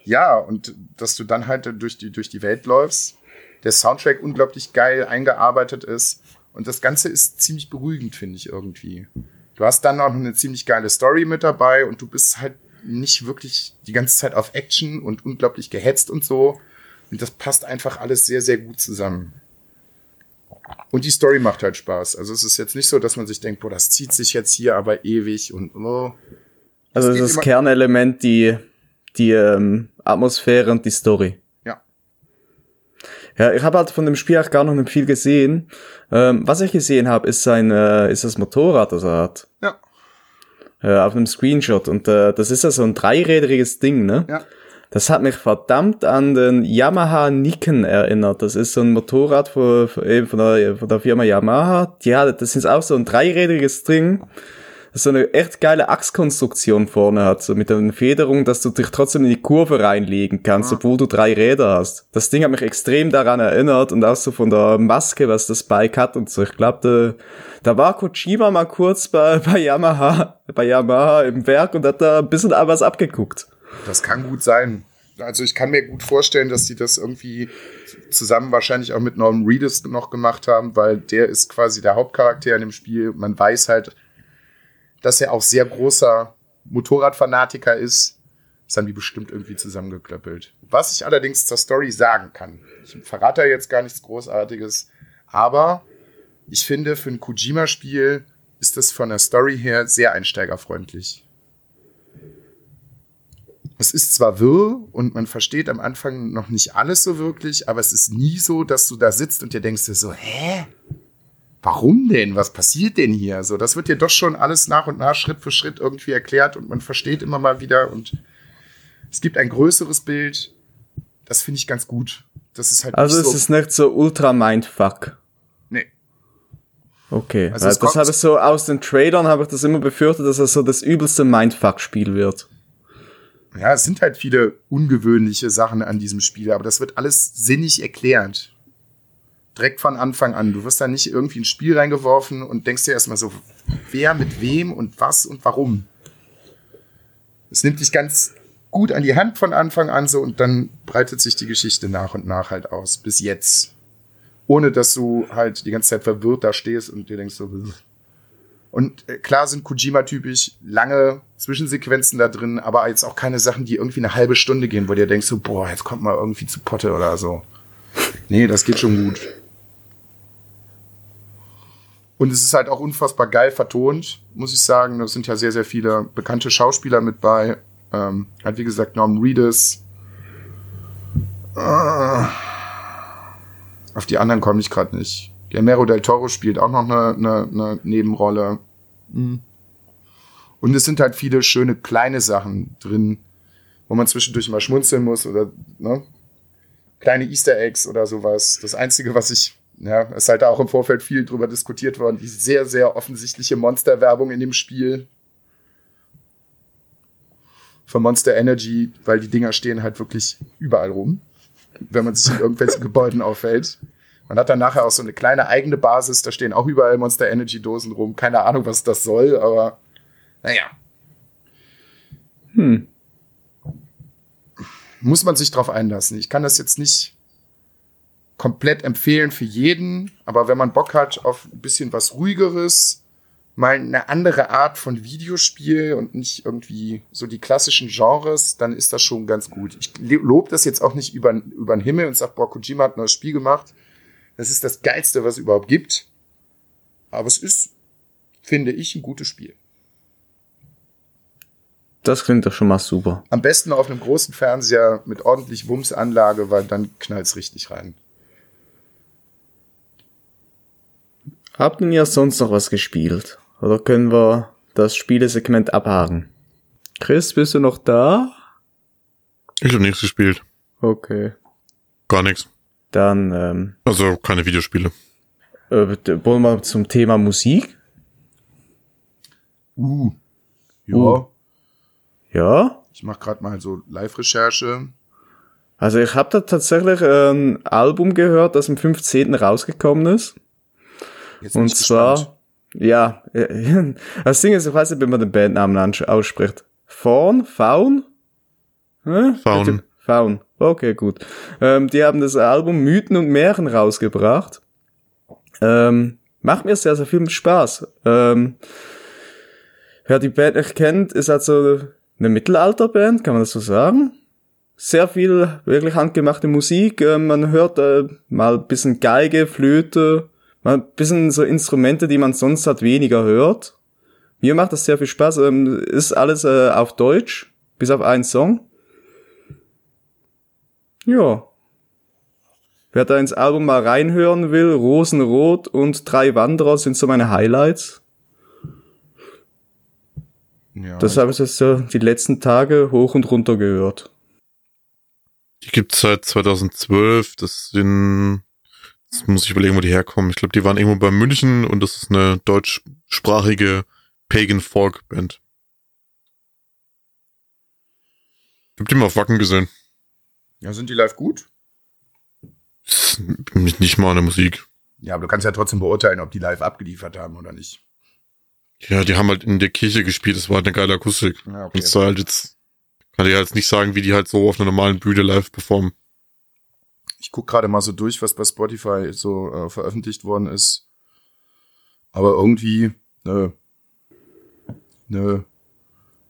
ja, und dass du dann halt durch die, durch die Welt läufst, der Soundtrack unglaublich geil eingearbeitet ist und das Ganze ist ziemlich beruhigend, finde ich irgendwie. Du hast dann auch noch eine ziemlich geile Story mit dabei und du bist halt nicht wirklich die ganze Zeit auf Action und unglaublich gehetzt und so. Und das passt einfach alles sehr, sehr gut zusammen. Und die Story macht halt Spaß. Also es ist jetzt nicht so, dass man sich denkt, boah, das zieht sich jetzt hier aber ewig und oh. Also das, das Kernelement, die die ähm, Atmosphäre und die Story. Ja. Ich habe halt von dem Spiel auch gar noch nicht viel gesehen. Ähm, was ich gesehen habe, ist sein, äh, ist das Motorrad, das er hat. Ja. Äh, auf einem Screenshot. Und äh, das ist ja so ein dreirädriges Ding, ne? Ja. Das hat mich verdammt an den Yamaha Nikon erinnert. Das ist so ein Motorrad von, von, von, der, von der Firma Yamaha. Ja, das ist auch so ein dreirädriges Ding. So eine echt geile Achskonstruktion vorne hat, so mit einer Federung, dass du dich trotzdem in die Kurve reinlegen kannst, obwohl du drei Räder hast. Das Ding hat mich extrem daran erinnert und auch so von der Maske, was das Bike hat und so. Ich glaube, da, da war Kojima mal kurz bei, bei Yamaha, bei Yamaha im Werk und hat da ein bisschen was abgeguckt. Das kann gut sein. Also ich kann mir gut vorstellen, dass die das irgendwie zusammen wahrscheinlich auch mit Norman Reedus noch gemacht haben, weil der ist quasi der Hauptcharakter in dem Spiel. Man weiß halt, dass er auch sehr großer Motorradfanatiker ist. Das haben die bestimmt irgendwie zusammengeklöppelt. Was ich allerdings zur Story sagen kann, ich verrate jetzt gar nichts Großartiges, aber ich finde, für ein Kojima-Spiel ist das von der Story her sehr einsteigerfreundlich. Es ist zwar wirr und man versteht am Anfang noch nicht alles so wirklich, aber es ist nie so, dass du da sitzt und dir denkst so, hä? Warum denn? Was passiert denn hier? So, das wird dir doch schon alles nach und nach Schritt für Schritt irgendwie erklärt und man versteht immer mal wieder und es gibt ein größeres Bild. Das finde ich ganz gut. Das ist halt Also nicht es so, ist nicht so ultra mindfuck. nee. Okay, Also das habe ich so aus den Trailern habe ich das immer befürchtet, dass es so das übelste Mindfuck-Spiel wird. Ja, es sind halt viele ungewöhnliche Sachen an diesem Spiel, aber das wird alles sinnig erklärt. Direkt von Anfang an. Du wirst da nicht irgendwie ins Spiel reingeworfen und denkst dir erstmal so, wer mit wem und was und warum. Es nimmt dich ganz gut an die Hand von Anfang an so und dann breitet sich die Geschichte nach und nach halt aus, bis jetzt. Ohne dass du halt die ganze Zeit verwirrt da stehst und dir denkst so. Und äh, klar sind Kojima-typisch lange Zwischensequenzen da drin, aber jetzt auch keine Sachen, die irgendwie eine halbe Stunde gehen, wo dir denkst so, boah, jetzt kommt mal irgendwie zu Potte oder so. Nee, das geht schon gut. Und es ist halt auch unfassbar geil vertont, muss ich sagen. Da sind ja sehr, sehr viele bekannte Schauspieler mit bei. Ähm, hat wie gesagt Norman Reedus. Ah. Auf die anderen komme ich gerade nicht. Guillermo del Toro spielt auch noch eine, eine, eine Nebenrolle. Mhm. Und es sind halt viele schöne kleine Sachen drin, wo man zwischendurch mal schmunzeln muss oder ne? kleine Easter Eggs oder sowas. Das Einzige, was ich, ja, ist halt auch im Vorfeld viel drüber diskutiert worden, die sehr, sehr offensichtliche Monsterwerbung in dem Spiel. Von Monster Energy, weil die Dinger stehen halt wirklich überall rum, wenn man sich in irgendwelchen Gebäuden aufhält. Man hat dann nachher auch so eine kleine eigene Basis, da stehen auch überall Monster Energy Dosen rum. Keine Ahnung, was das soll, aber naja. Hm. Muss man sich drauf einlassen. Ich kann das jetzt nicht komplett empfehlen für jeden, aber wenn man Bock hat auf ein bisschen was ruhigeres, mal eine andere Art von Videospiel und nicht irgendwie so die klassischen Genres, dann ist das schon ganz gut. Ich lobe das jetzt auch nicht über, über den Himmel und sag, boah, Kojima hat ein neues Spiel gemacht. Das ist das Geilste, was es überhaupt gibt. Aber es ist, finde ich, ein gutes Spiel. Das klingt doch schon mal super. Am besten auf einem großen Fernseher mit ordentlich Wumms-Anlage, weil dann knallt's richtig rein. Habt ihr sonst noch was gespielt? Oder können wir das Spielesegment abhaken? Chris, bist du noch da? Ich habe nichts gespielt. Okay. Gar nichts. Dann ähm, Also keine Videospiele. äh, wollen wir zum Thema Musik? Uh. Ja. Uh. Ja? Ich mache gerade mal so Live-Recherche. Also ich habe da tatsächlich ein Album gehört, das am 15. rausgekommen ist. Jetzt Und zwar, gespannt. ja, das Ding ist, ich weiß nicht, wie man den Bandnamen ausspricht. Faun? Faun? Faun. Faun. Okay, gut. Ähm, die haben das Album Mythen und Märchen rausgebracht. Ähm, macht mir sehr, sehr viel Spaß. Ähm, wer die Band nicht kennt, ist also eine Mittelalterband, kann man das so sagen? Sehr viel wirklich handgemachte Musik. Ähm, man hört äh, mal ein bisschen Geige, Flöte, mal ein bisschen so Instrumente, die man sonst halt weniger hört. Mir macht das sehr viel Spaß. Ähm, ist alles äh, auf Deutsch, bis auf einen Song. Ja. Wer da ins Album mal reinhören will, Rosenrot und Drei Wanderer sind so meine Highlights. Ja. Das habe ich jetzt so die letzten Tage hoch und runter gehört. Die gibt's seit 2012. Das sind, jetzt muss ich überlegen, wo die herkommen. Ich glaube, die waren irgendwo bei München und das ist eine deutschsprachige Pagan Folk Band. Ich hab die mal auf Wacken gesehen. Ja, sind die live gut? Nicht mal eine Musik. Ja, aber du kannst ja trotzdem beurteilen, ob die live abgeliefert haben oder nicht. Ja, die haben halt in der Kirche gespielt, das war halt eine geile Akustik. Ja, Und es war halt jetzt, kann ich jetzt nicht sagen, wie die halt so auf einer normalen Bühne live performen. Ich guck gerade mal so durch, was bei Spotify so äh, veröffentlicht worden ist. Aber irgendwie, nö. Nö.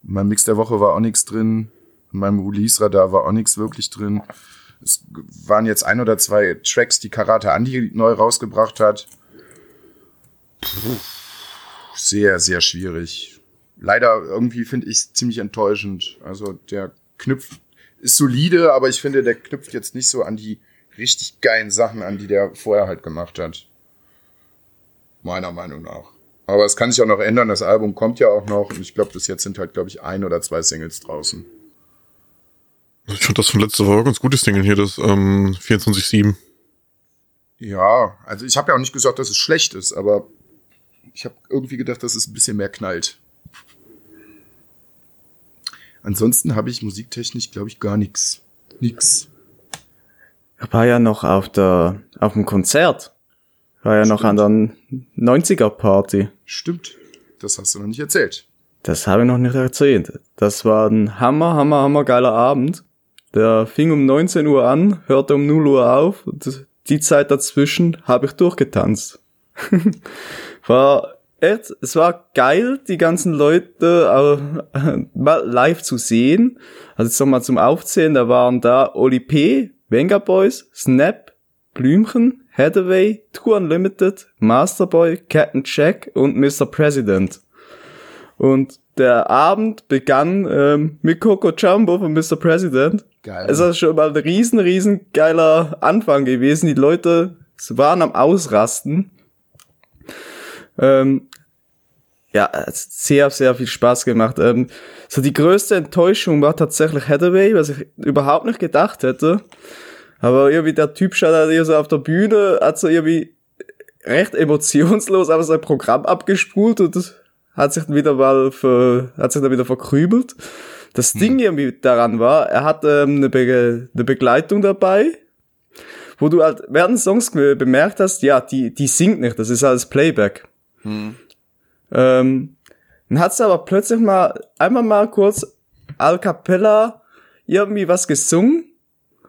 In meinem Mix der Woche war auch nichts drin. In meinem Release-Radar war auch nichts wirklich drin. Es waren jetzt ein oder zwei Tracks, die Karate Andi neu rausgebracht hat. Puh. Sehr, sehr schwierig. Leider irgendwie finde ich es ziemlich enttäuschend. Also der knüpft, ist solide, aber ich finde, der knüpft jetzt nicht so an die richtig geilen Sachen an, die der vorher halt gemacht hat. Meiner Meinung nach. Aber es kann sich auch noch ändern. Das Album kommt ja auch noch. Und ich glaube, bis jetzt sind halt, glaube ich, ein oder zwei Singles draußen. Ich fand das von letzter Woche ganz gutes Ding hier, das ähm, 24-7. Ja, also ich habe ja auch nicht gesagt, dass es schlecht ist, aber ich habe irgendwie gedacht, dass es ein bisschen mehr knallt. Ansonsten habe ich musiktechnisch, glaube ich, gar nichts. Nix. Ich war ja noch auf der, auf dem Konzert. War ja noch an der 90er Party. Stimmt. Das hast du noch nicht erzählt. Das habe ich noch nicht erzählt. Das war ein hammer, hammer, hammer geiler Abend. Der fing um 19 Uhr an, hörte um 0 Uhr auf. Und die Zeit dazwischen habe ich durchgetanzt. war echt, es war geil, die ganzen Leute äh, mal live zu sehen. Also jetzt nochmal zum Aufzählen, da waren da Oli P., Venga Boys, Snap, Blümchen, Hathaway, Tour Unlimited, Masterboy, Captain Jack und Mr. President. Und der Abend begann ähm, mit Coco Jumbo von Mr. President. Geil. Es ist schon mal ein riesen, riesen geiler Anfang gewesen. Die Leute waren am Ausrasten. Ähm, ja, sehr, sehr viel Spaß gemacht. Ähm, so die größte Enttäuschung war tatsächlich Hathaway, was ich überhaupt nicht gedacht hätte. Aber irgendwie der Typ stand halt hier so auf der Bühne, hat so irgendwie recht emotionslos aber sein Programm abgespult und hat sich dann wieder mal ver, hat sich dann wieder verkrübelt. Das Ding irgendwie daran war, er hat ähm, eine, Be eine Begleitung dabei, wo du halt während des Songs bemerkt hast, ja, die, die singt nicht, das ist alles Playback. Ähm, dann hat sie aber plötzlich mal, einmal mal kurz a cappella irgendwie was gesungen.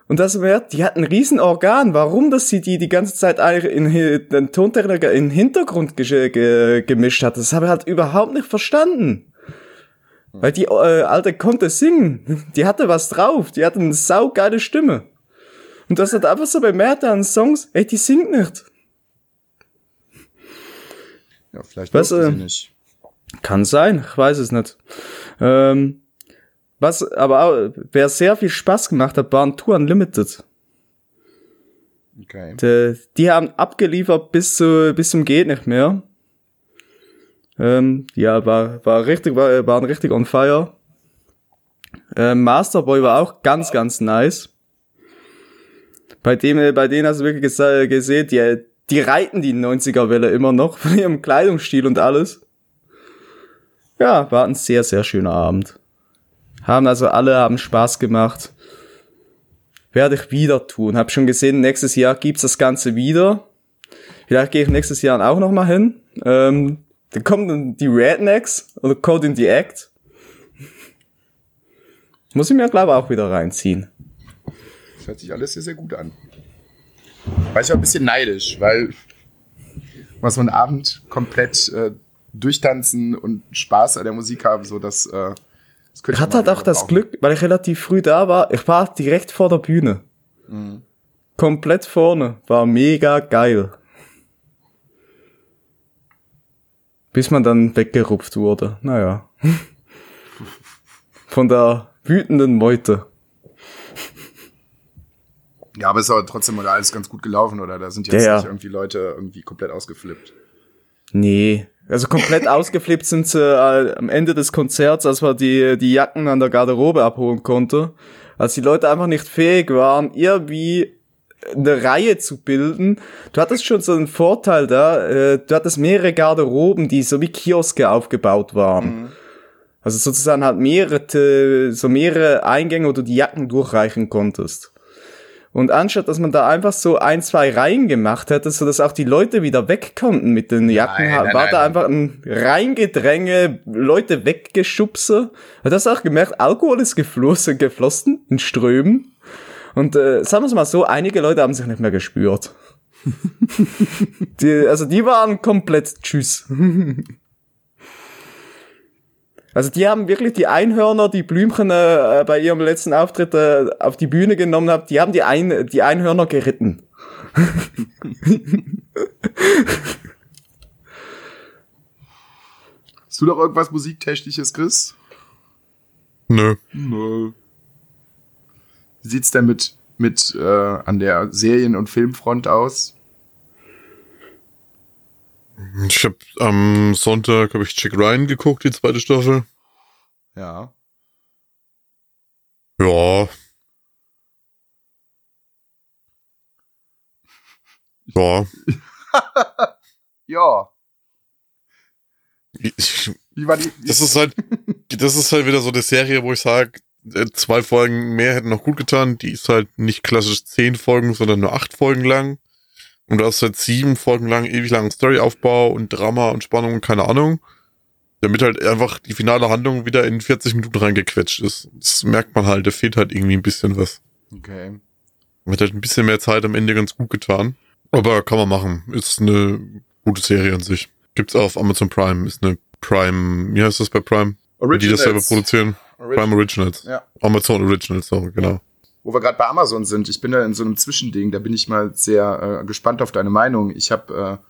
Und das merkt, die hat ein riesen Organ. Warum, dass sie die die ganze Zeit in den Tontechniker in Hintergrund ge ge gemischt hat, das habe ich halt überhaupt nicht verstanden. Weil die äh, Alte konnte singen. Die hatte was drauf. Die hatte eine saugeile Stimme. Und das hat einfach so bemerkt an Songs, ey, die singt nicht. Ja, vielleicht Was, äh, nicht. Kann sein, ich weiß es nicht. Ähm, was aber auch, wer sehr viel Spaß gemacht hat, waren Tour Unlimited. Okay. Die, die haben abgeliefert bis zu, bis zum geht nicht mehr. Ähm, ja, war, war richtig, war, waren richtig on fire. Ähm, Masterboy war auch ganz, ganz nice. Bei dem, äh, bei denen hast du wirklich gesehen, die, die reiten die 90er-Welle immer noch von ihrem Kleidungsstil und alles. Ja, war ein sehr, sehr schöner Abend. Haben also alle haben Spaß gemacht. Werde ich wieder tun. Hab schon gesehen, nächstes Jahr gibt's das Ganze wieder. Vielleicht gehe ich nächstes Jahr auch noch mal hin. Ähm, dann kommen die Rednecks oder Code in the Act. Muss ich mir, glaube ich, auch wieder reinziehen. Das hört sich alles sehr, sehr gut an. War ich auch ein bisschen neidisch, weil was so einen Abend komplett äh, durchtanzen und Spaß an der Musik haben, so dass äh, das könnte Ich hatte halt auch das brauchen. Glück, weil ich relativ früh da war. Ich war direkt vor der Bühne. Komplett vorne. War mega geil. Bis man dann weggerupft wurde. Naja. Von der wütenden Meute. Ja, aber es ist aber trotzdem mal alles ganz gut gelaufen, oder? Da sind jetzt ja. nicht irgendwie Leute irgendwie komplett ausgeflippt. Nee. Also komplett ausgeflippt sind sie äh, am Ende des Konzerts, als man die, die Jacken an der Garderobe abholen konnte. Als die Leute einfach nicht fähig waren, irgendwie eine Reihe zu bilden. Du hattest schon so einen Vorteil da, äh, du hattest mehrere Garderoben, die so wie Kioske aufgebaut waren. Mhm. Also sozusagen halt mehrere, so mehrere Eingänge, wo du die Jacken durchreichen konntest. Und anstatt, dass man da einfach so ein, zwei Reihen gemacht hätte, so dass auch die Leute wieder weg konnten mit den Jacken, nein, nein, war nein, da einfach ein Reingedränge, Leute weggeschubse. Hat das auch gemerkt, Alkohol ist geflossen, geflossen in Strömen. Und äh, sagen wir es mal so, einige Leute haben sich nicht mehr gespürt. die, also die waren komplett tschüss. Also die haben wirklich die Einhörner, die Blümchen äh, bei ihrem letzten Auftritt äh, auf die Bühne genommen haben, die haben die, Ein die Einhörner geritten. Hast du noch irgendwas Musiktechnisches, Chris? Nö. Nö. Wie sieht's denn mit, mit äh, an der Serien- und Filmfront aus? Ich habe am Sonntag habe ich Chick Ryan geguckt, die zweite Staffel. Ja. Ja. Ja. ja. Ich, Wie war die? Das ist halt, das ist halt wieder so eine Serie, wo ich sage, äh, zwei Folgen mehr hätten noch gut getan. Die ist halt nicht klassisch zehn Folgen, sondern nur acht Folgen lang. Und du hast halt sieben Folgen lang ewig langen Storyaufbau und Drama und Spannung und keine Ahnung. Damit halt einfach die finale Handlung wieder in 40 Minuten reingequetscht ist. Das merkt man halt, da fehlt halt irgendwie ein bisschen was. Okay. Man hat halt ein bisschen mehr Zeit am Ende ganz gut getan. Aber kann man machen. Ist eine gute Serie an sich. Gibt's auf Amazon Prime. Ist eine Prime, wie heißt das bei Prime? Originals. Die das selber produzieren. Originals. Prime Originals. Ja. Amazon Originals, so, genau. Ja wo wir gerade bei Amazon sind, ich bin da in so einem Zwischending, da bin ich mal sehr äh, gespannt auf deine Meinung. Ich habe äh,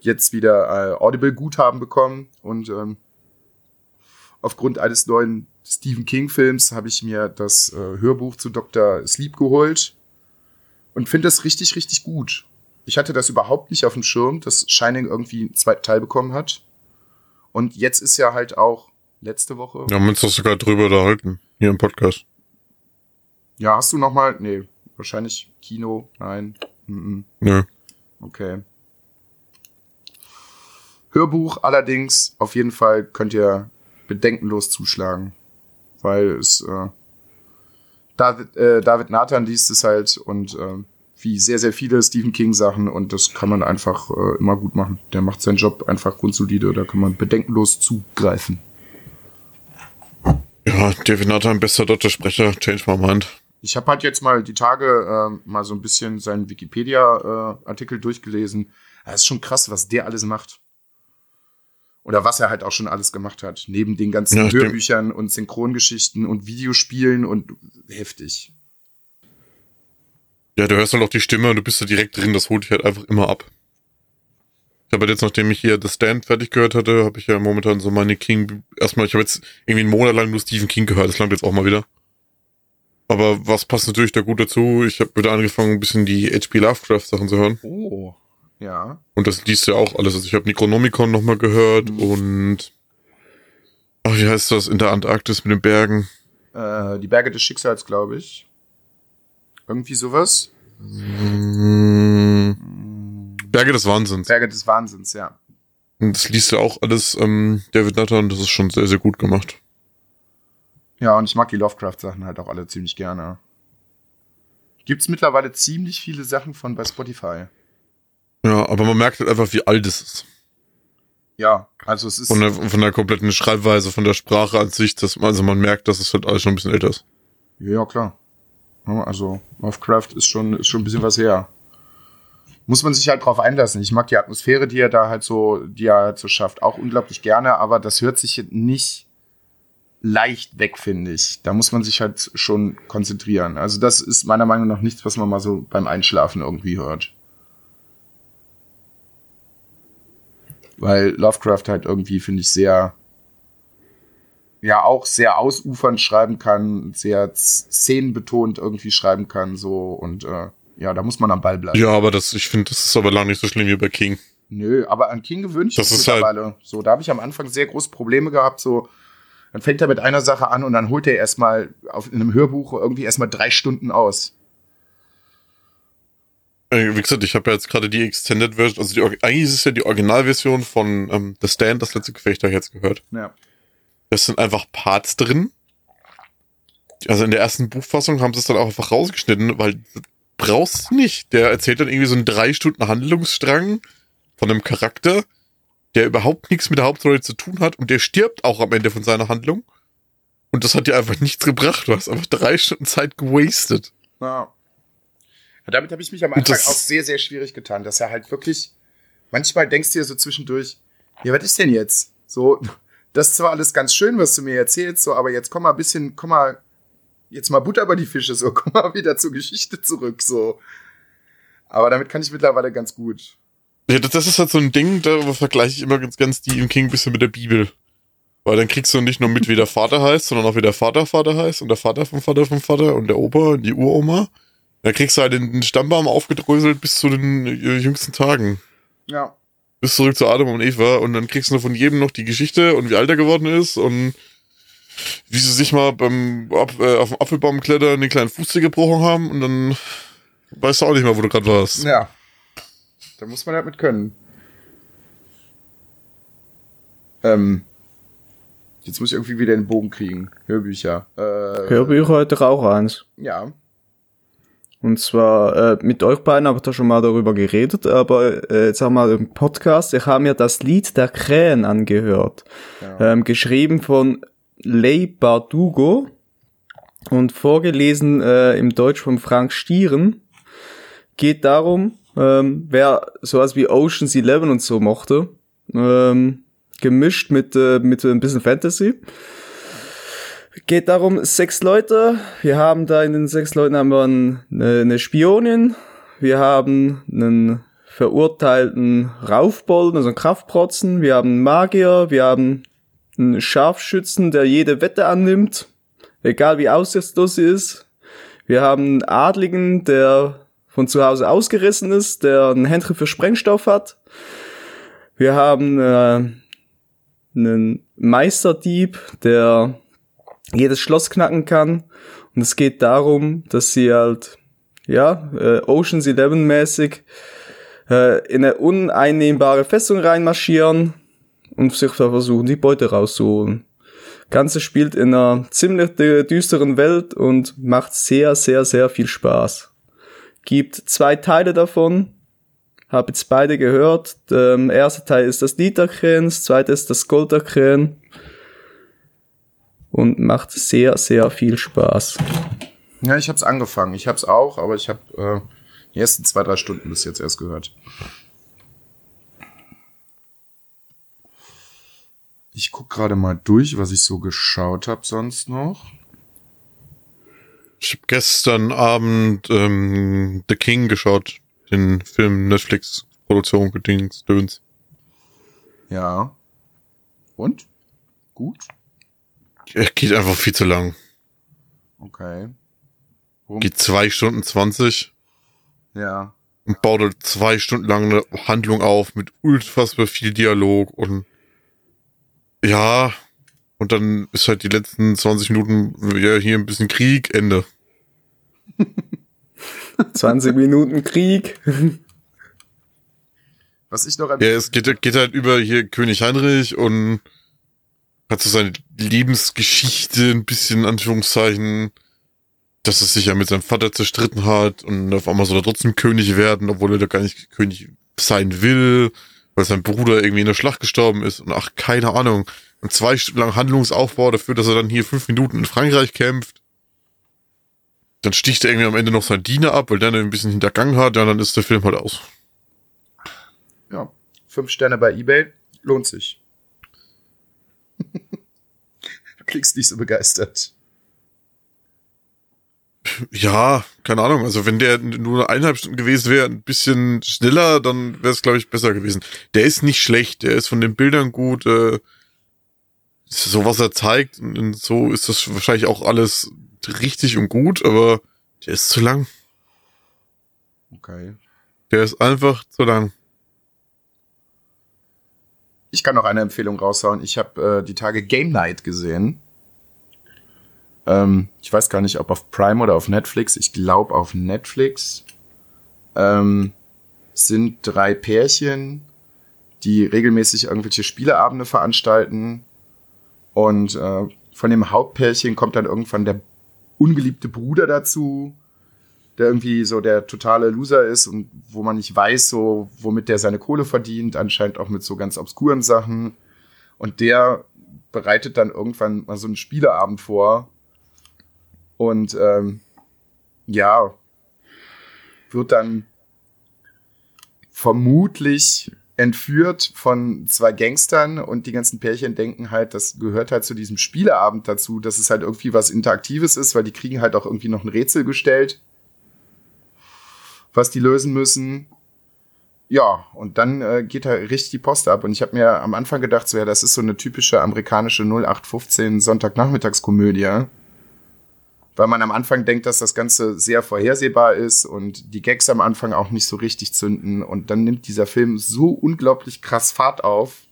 jetzt wieder äh, Audible-Guthaben bekommen und ähm, aufgrund eines neuen Stephen King-Films habe ich mir das äh, Hörbuch zu Dr. Sleep geholt und finde das richtig, richtig gut. Ich hatte das überhaupt nicht auf dem Schirm, dass Shining irgendwie einen zweiten Teil bekommen hat. Und jetzt ist ja halt auch letzte Woche. Ja, haben uns das sogar drüber unterhalten, hier im Podcast. Ja, hast du noch mal? Nee, wahrscheinlich Kino. Nein. Mhm. Nö. Okay. Hörbuch allerdings, auf jeden Fall könnt ihr bedenkenlos zuschlagen. Weil es äh, David, äh, David Nathan liest es halt und äh, wie sehr, sehr viele Stephen King Sachen und das kann man einfach äh, immer gut machen. Der macht seinen Job einfach grundsolide, da kann man bedenkenlos zugreifen. Ja, David Nathan, bester deutscher Sprecher, change my mind. Ich habe halt jetzt mal die Tage äh, mal so ein bisschen seinen Wikipedia-Artikel äh, durchgelesen. Es ist schon krass, was der alles macht. Oder was er halt auch schon alles gemacht hat. Neben den ganzen ja, Hörbüchern und Synchrongeschichten und Videospielen und heftig. Ja, du hörst halt auch die Stimme und du bist da direkt drin, das holt dich halt einfach immer ab. Ich habe halt jetzt, nachdem ich hier The Stand fertig gehört hatte, habe ich ja momentan so meine King, erstmal, ich habe jetzt irgendwie einen Monat lang nur Stephen King gehört, das langt jetzt auch mal wieder. Aber was passt natürlich da gut dazu? Ich habe wieder angefangen, ein bisschen die H.P. Lovecraft-Sachen zu hören. Oh, ja. Und das liest ja auch alles. Also ich habe Necronomicon nochmal gehört mhm. und ach, wie heißt das? In der Antarktis mit den Bergen. Äh, die Berge des Schicksals, glaube ich. Irgendwie sowas. Mhm. Berge des Wahnsinns. Berge des Wahnsinns, ja. Und das liest ja auch alles ähm, David Nutter das ist schon sehr, sehr gut gemacht. Ja, und ich mag die Lovecraft-Sachen halt auch alle ziemlich gerne. Gibt's mittlerweile ziemlich viele Sachen von bei Spotify. Ja, aber man merkt halt einfach, wie alt es ist. Ja, also es ist. Von der, von der kompletten Schreibweise, von der Sprache an sich, dass, also man merkt, dass es halt alles schon ein bisschen älter ist. Ja, klar. Also, Lovecraft ist schon, ist schon ein bisschen was her. Muss man sich halt drauf einlassen. Ich mag die Atmosphäre, die er da halt so, die er halt so schafft, auch unglaublich gerne, aber das hört sich nicht leicht weg, finde ich. Da muss man sich halt schon konzentrieren. Also das ist meiner Meinung nach nichts, was man mal so beim Einschlafen irgendwie hört. Weil Lovecraft halt irgendwie, finde ich, sehr, ja, auch sehr ausufernd schreiben kann, sehr szenenbetont irgendwie schreiben kann, so und äh, ja, da muss man am Ball bleiben. Ja, aber das, ich finde, das ist aber lange nicht so schlimm wie bei King. Nö, aber an King gewöhne ich das mich halt mittlerweile. Halt so, da habe ich am Anfang sehr große Probleme gehabt, so dann fängt er mit einer Sache an und dann holt er erstmal auf in einem Hörbuch irgendwie erstmal drei Stunden aus. Wie gesagt, ich habe ja jetzt gerade die Extended Version, also die, eigentlich ist es ja die Originalversion von ähm, The Stand, das letzte Gefecht, habe ich jetzt gehört. Ja. Das sind einfach Parts drin. Also in der ersten Buchfassung haben sie es dann auch einfach rausgeschnitten, weil brauchst du nicht. Der erzählt dann irgendwie so einen drei Stunden Handlungsstrang von einem Charakter, der überhaupt nichts mit der Hauptrolle zu tun hat und der stirbt auch am Ende von seiner Handlung. Und das hat dir einfach nichts gebracht. Du hast einfach drei Stunden Zeit gewastet. Ja. Ja, Damit habe ich mich am Anfang auch sehr, sehr schwierig getan, dass er halt wirklich, manchmal denkst du dir so zwischendurch, ja, was ist denn jetzt? So, das ist zwar alles ganz schön, was du mir erzählst, so, aber jetzt komm mal ein bisschen, komm mal, jetzt mal Butter bei die Fische, so, komm mal wieder zur Geschichte zurück, so. Aber damit kann ich mittlerweile ganz gut. Ja, das, ist halt so ein Ding, da vergleiche ich immer ganz, ganz Stephen King ein bisschen mit der Bibel. Weil dann kriegst du nicht nur mit, wie der Vater heißt, sondern auch wie der Vater Vater heißt und der Vater vom Vater vom Vater und der Opa und die Uroma. Da kriegst du halt den Stammbaum aufgedröselt bis zu den äh, jüngsten Tagen. Ja. Bis zurück zu Adam und Eva und dann kriegst du von jedem noch die Geschichte und wie alt er geworden ist und wie sie sich mal beim Ap äh, auf dem Apfelbaum klettern den kleinen Fuß gebrochen haben und dann weißt du auch nicht mehr, wo du gerade warst. Ja. Da muss man halt mit können. Ähm. Jetzt muss ich irgendwie wieder den Bogen kriegen. Hörbücher. Äh, Hörbücher heute auch eins. Ja. Und zwar äh, mit euch beiden habe ich da schon mal darüber geredet, aber äh, jetzt haben wir im Podcast, ich habe mir das Lied der Krähen angehört. ja. Ähm, geschrieben von Lei Bardugo und vorgelesen äh, im Deutsch von Frank Stieren. Geht darum, ähm, wer sowas wie Ocean's Eleven und so mochte, ähm, gemischt mit, äh, mit ein bisschen Fantasy. Geht darum, sechs Leute. Wir haben da in den sechs Leuten haben wir ein- eine, eine Spionin. Wir haben einen verurteilten Raufbolden, also einen Kraftprotzen. Wir haben einen Magier. Wir haben einen Scharfschützen, der jede Wette annimmt. Egal wie aussichtslos sie ist. Wir haben einen Adligen, der von zu Hause ausgerissen ist, der ein Händchen für Sprengstoff hat. Wir haben äh, einen Meisterdieb, der jedes Schloss knacken kann. Und es geht darum, dass sie halt, ja, äh, Ocean's Eleven mäßig äh, in eine uneinnehmbare Festung reinmarschieren und sich da versuchen, die Beute rauszuholen. Ganze spielt in einer ziemlich dü- düsteren Welt und macht sehr, sehr, sehr viel Spaß. Gibt zwei Teile davon. Hab jetzt beide gehört. Der ähm, erste Teil ist das Krähen, das zweite ist das Gold der Krähen und macht sehr, sehr viel Spaß. Ja, ich hab's angefangen. Ich hab's auch, aber ich hab äh, die ersten zwei, drei Stunden bis jetzt erst gehört. Ich guck gerade mal durch, was ich so geschaut habe sonst noch. Ich habe gestern Abend ähm, The King geschaut, den Film Netflix Produktion gedings Döns. Ja. Und? Gut? Er geht einfach viel zu lang. Okay. Worum? Geht zwei Stunden zwanzig Ja. und baut halt zwei Stunden lang eine Handlung auf mit unfassbar viel Dialog und ja, und dann ist halt die letzten 20 Minuten ja hier ein bisschen Krieg, Ende. 20 Minuten Krieg. Was ich noch Ja, es geht, geht halt über hier König Heinrich und hat so seine Lebensgeschichte ein bisschen in Anführungszeichen, dass es sich ja mit seinem Vater zerstritten hat und auf einmal soll er trotzdem König werden, obwohl er da gar nicht König sein will, weil sein Bruder irgendwie in der Schlacht gestorben ist und ach, keine Ahnung. Und zwei Stunden lang Handlungsaufbau dafür, dass er dann hier fünf Minuten in Frankreich kämpft. Dann sticht er irgendwie am Ende noch seinen Diener ab, weil der ein bisschen hintergangen hat, ja, dann ist der Film halt aus. Ja. Fünf Sterne bei Ebay. Lohnt sich. du klingst nicht so begeistert. Ja, keine Ahnung. Also wenn der nur eineinhalb Stunden gewesen wäre, ein bisschen schneller, dann wäre es, glaube ich, besser gewesen. Der ist nicht schlecht, der ist von den Bildern gut, äh, so was er zeigt, und so ist das wahrscheinlich auch alles richtig und gut, aber der ist zu lang. Okay. Der ist einfach zu lang. Ich kann noch eine Empfehlung raushauen. Ich habe äh, die Tage Game Night gesehen. Ähm, ich weiß gar nicht, ob auf Prime oder auf Netflix. Ich glaube auf Netflix. ähm, sind drei Pärchen, die regelmäßig irgendwelche Spieleabende veranstalten. Und äh, von dem Hauptpärchen kommt dann irgendwann der ungeliebte Bruder dazu, der irgendwie so der totale Loser ist und wo man nicht weiß, so womit der seine Kohle verdient, anscheinend auch mit so ganz obskuren Sachen. Und der bereitet dann irgendwann mal so einen Spieleabend vor. Und ähm, ja, wird dann vermutlich entführt von zwei Gangstern und die ganzen Pärchen denken halt, das gehört halt zu diesem Spieleabend dazu, dass es halt irgendwie was Interaktives ist, weil die kriegen halt auch irgendwie noch ein Rätsel gestellt, was die lösen müssen. Ja, und dann äh, geht halt richtig die Post ab. Und ich habe mir am Anfang gedacht, so ja, das ist so eine typische amerikanische 0815 Sonntagnachmittagskomödie weil man am Anfang denkt, dass das Ganze sehr vorhersehbar ist und die Gags am Anfang auch nicht so richtig zünden und dann nimmt dieser Film so unglaublich krass Fahrt auf.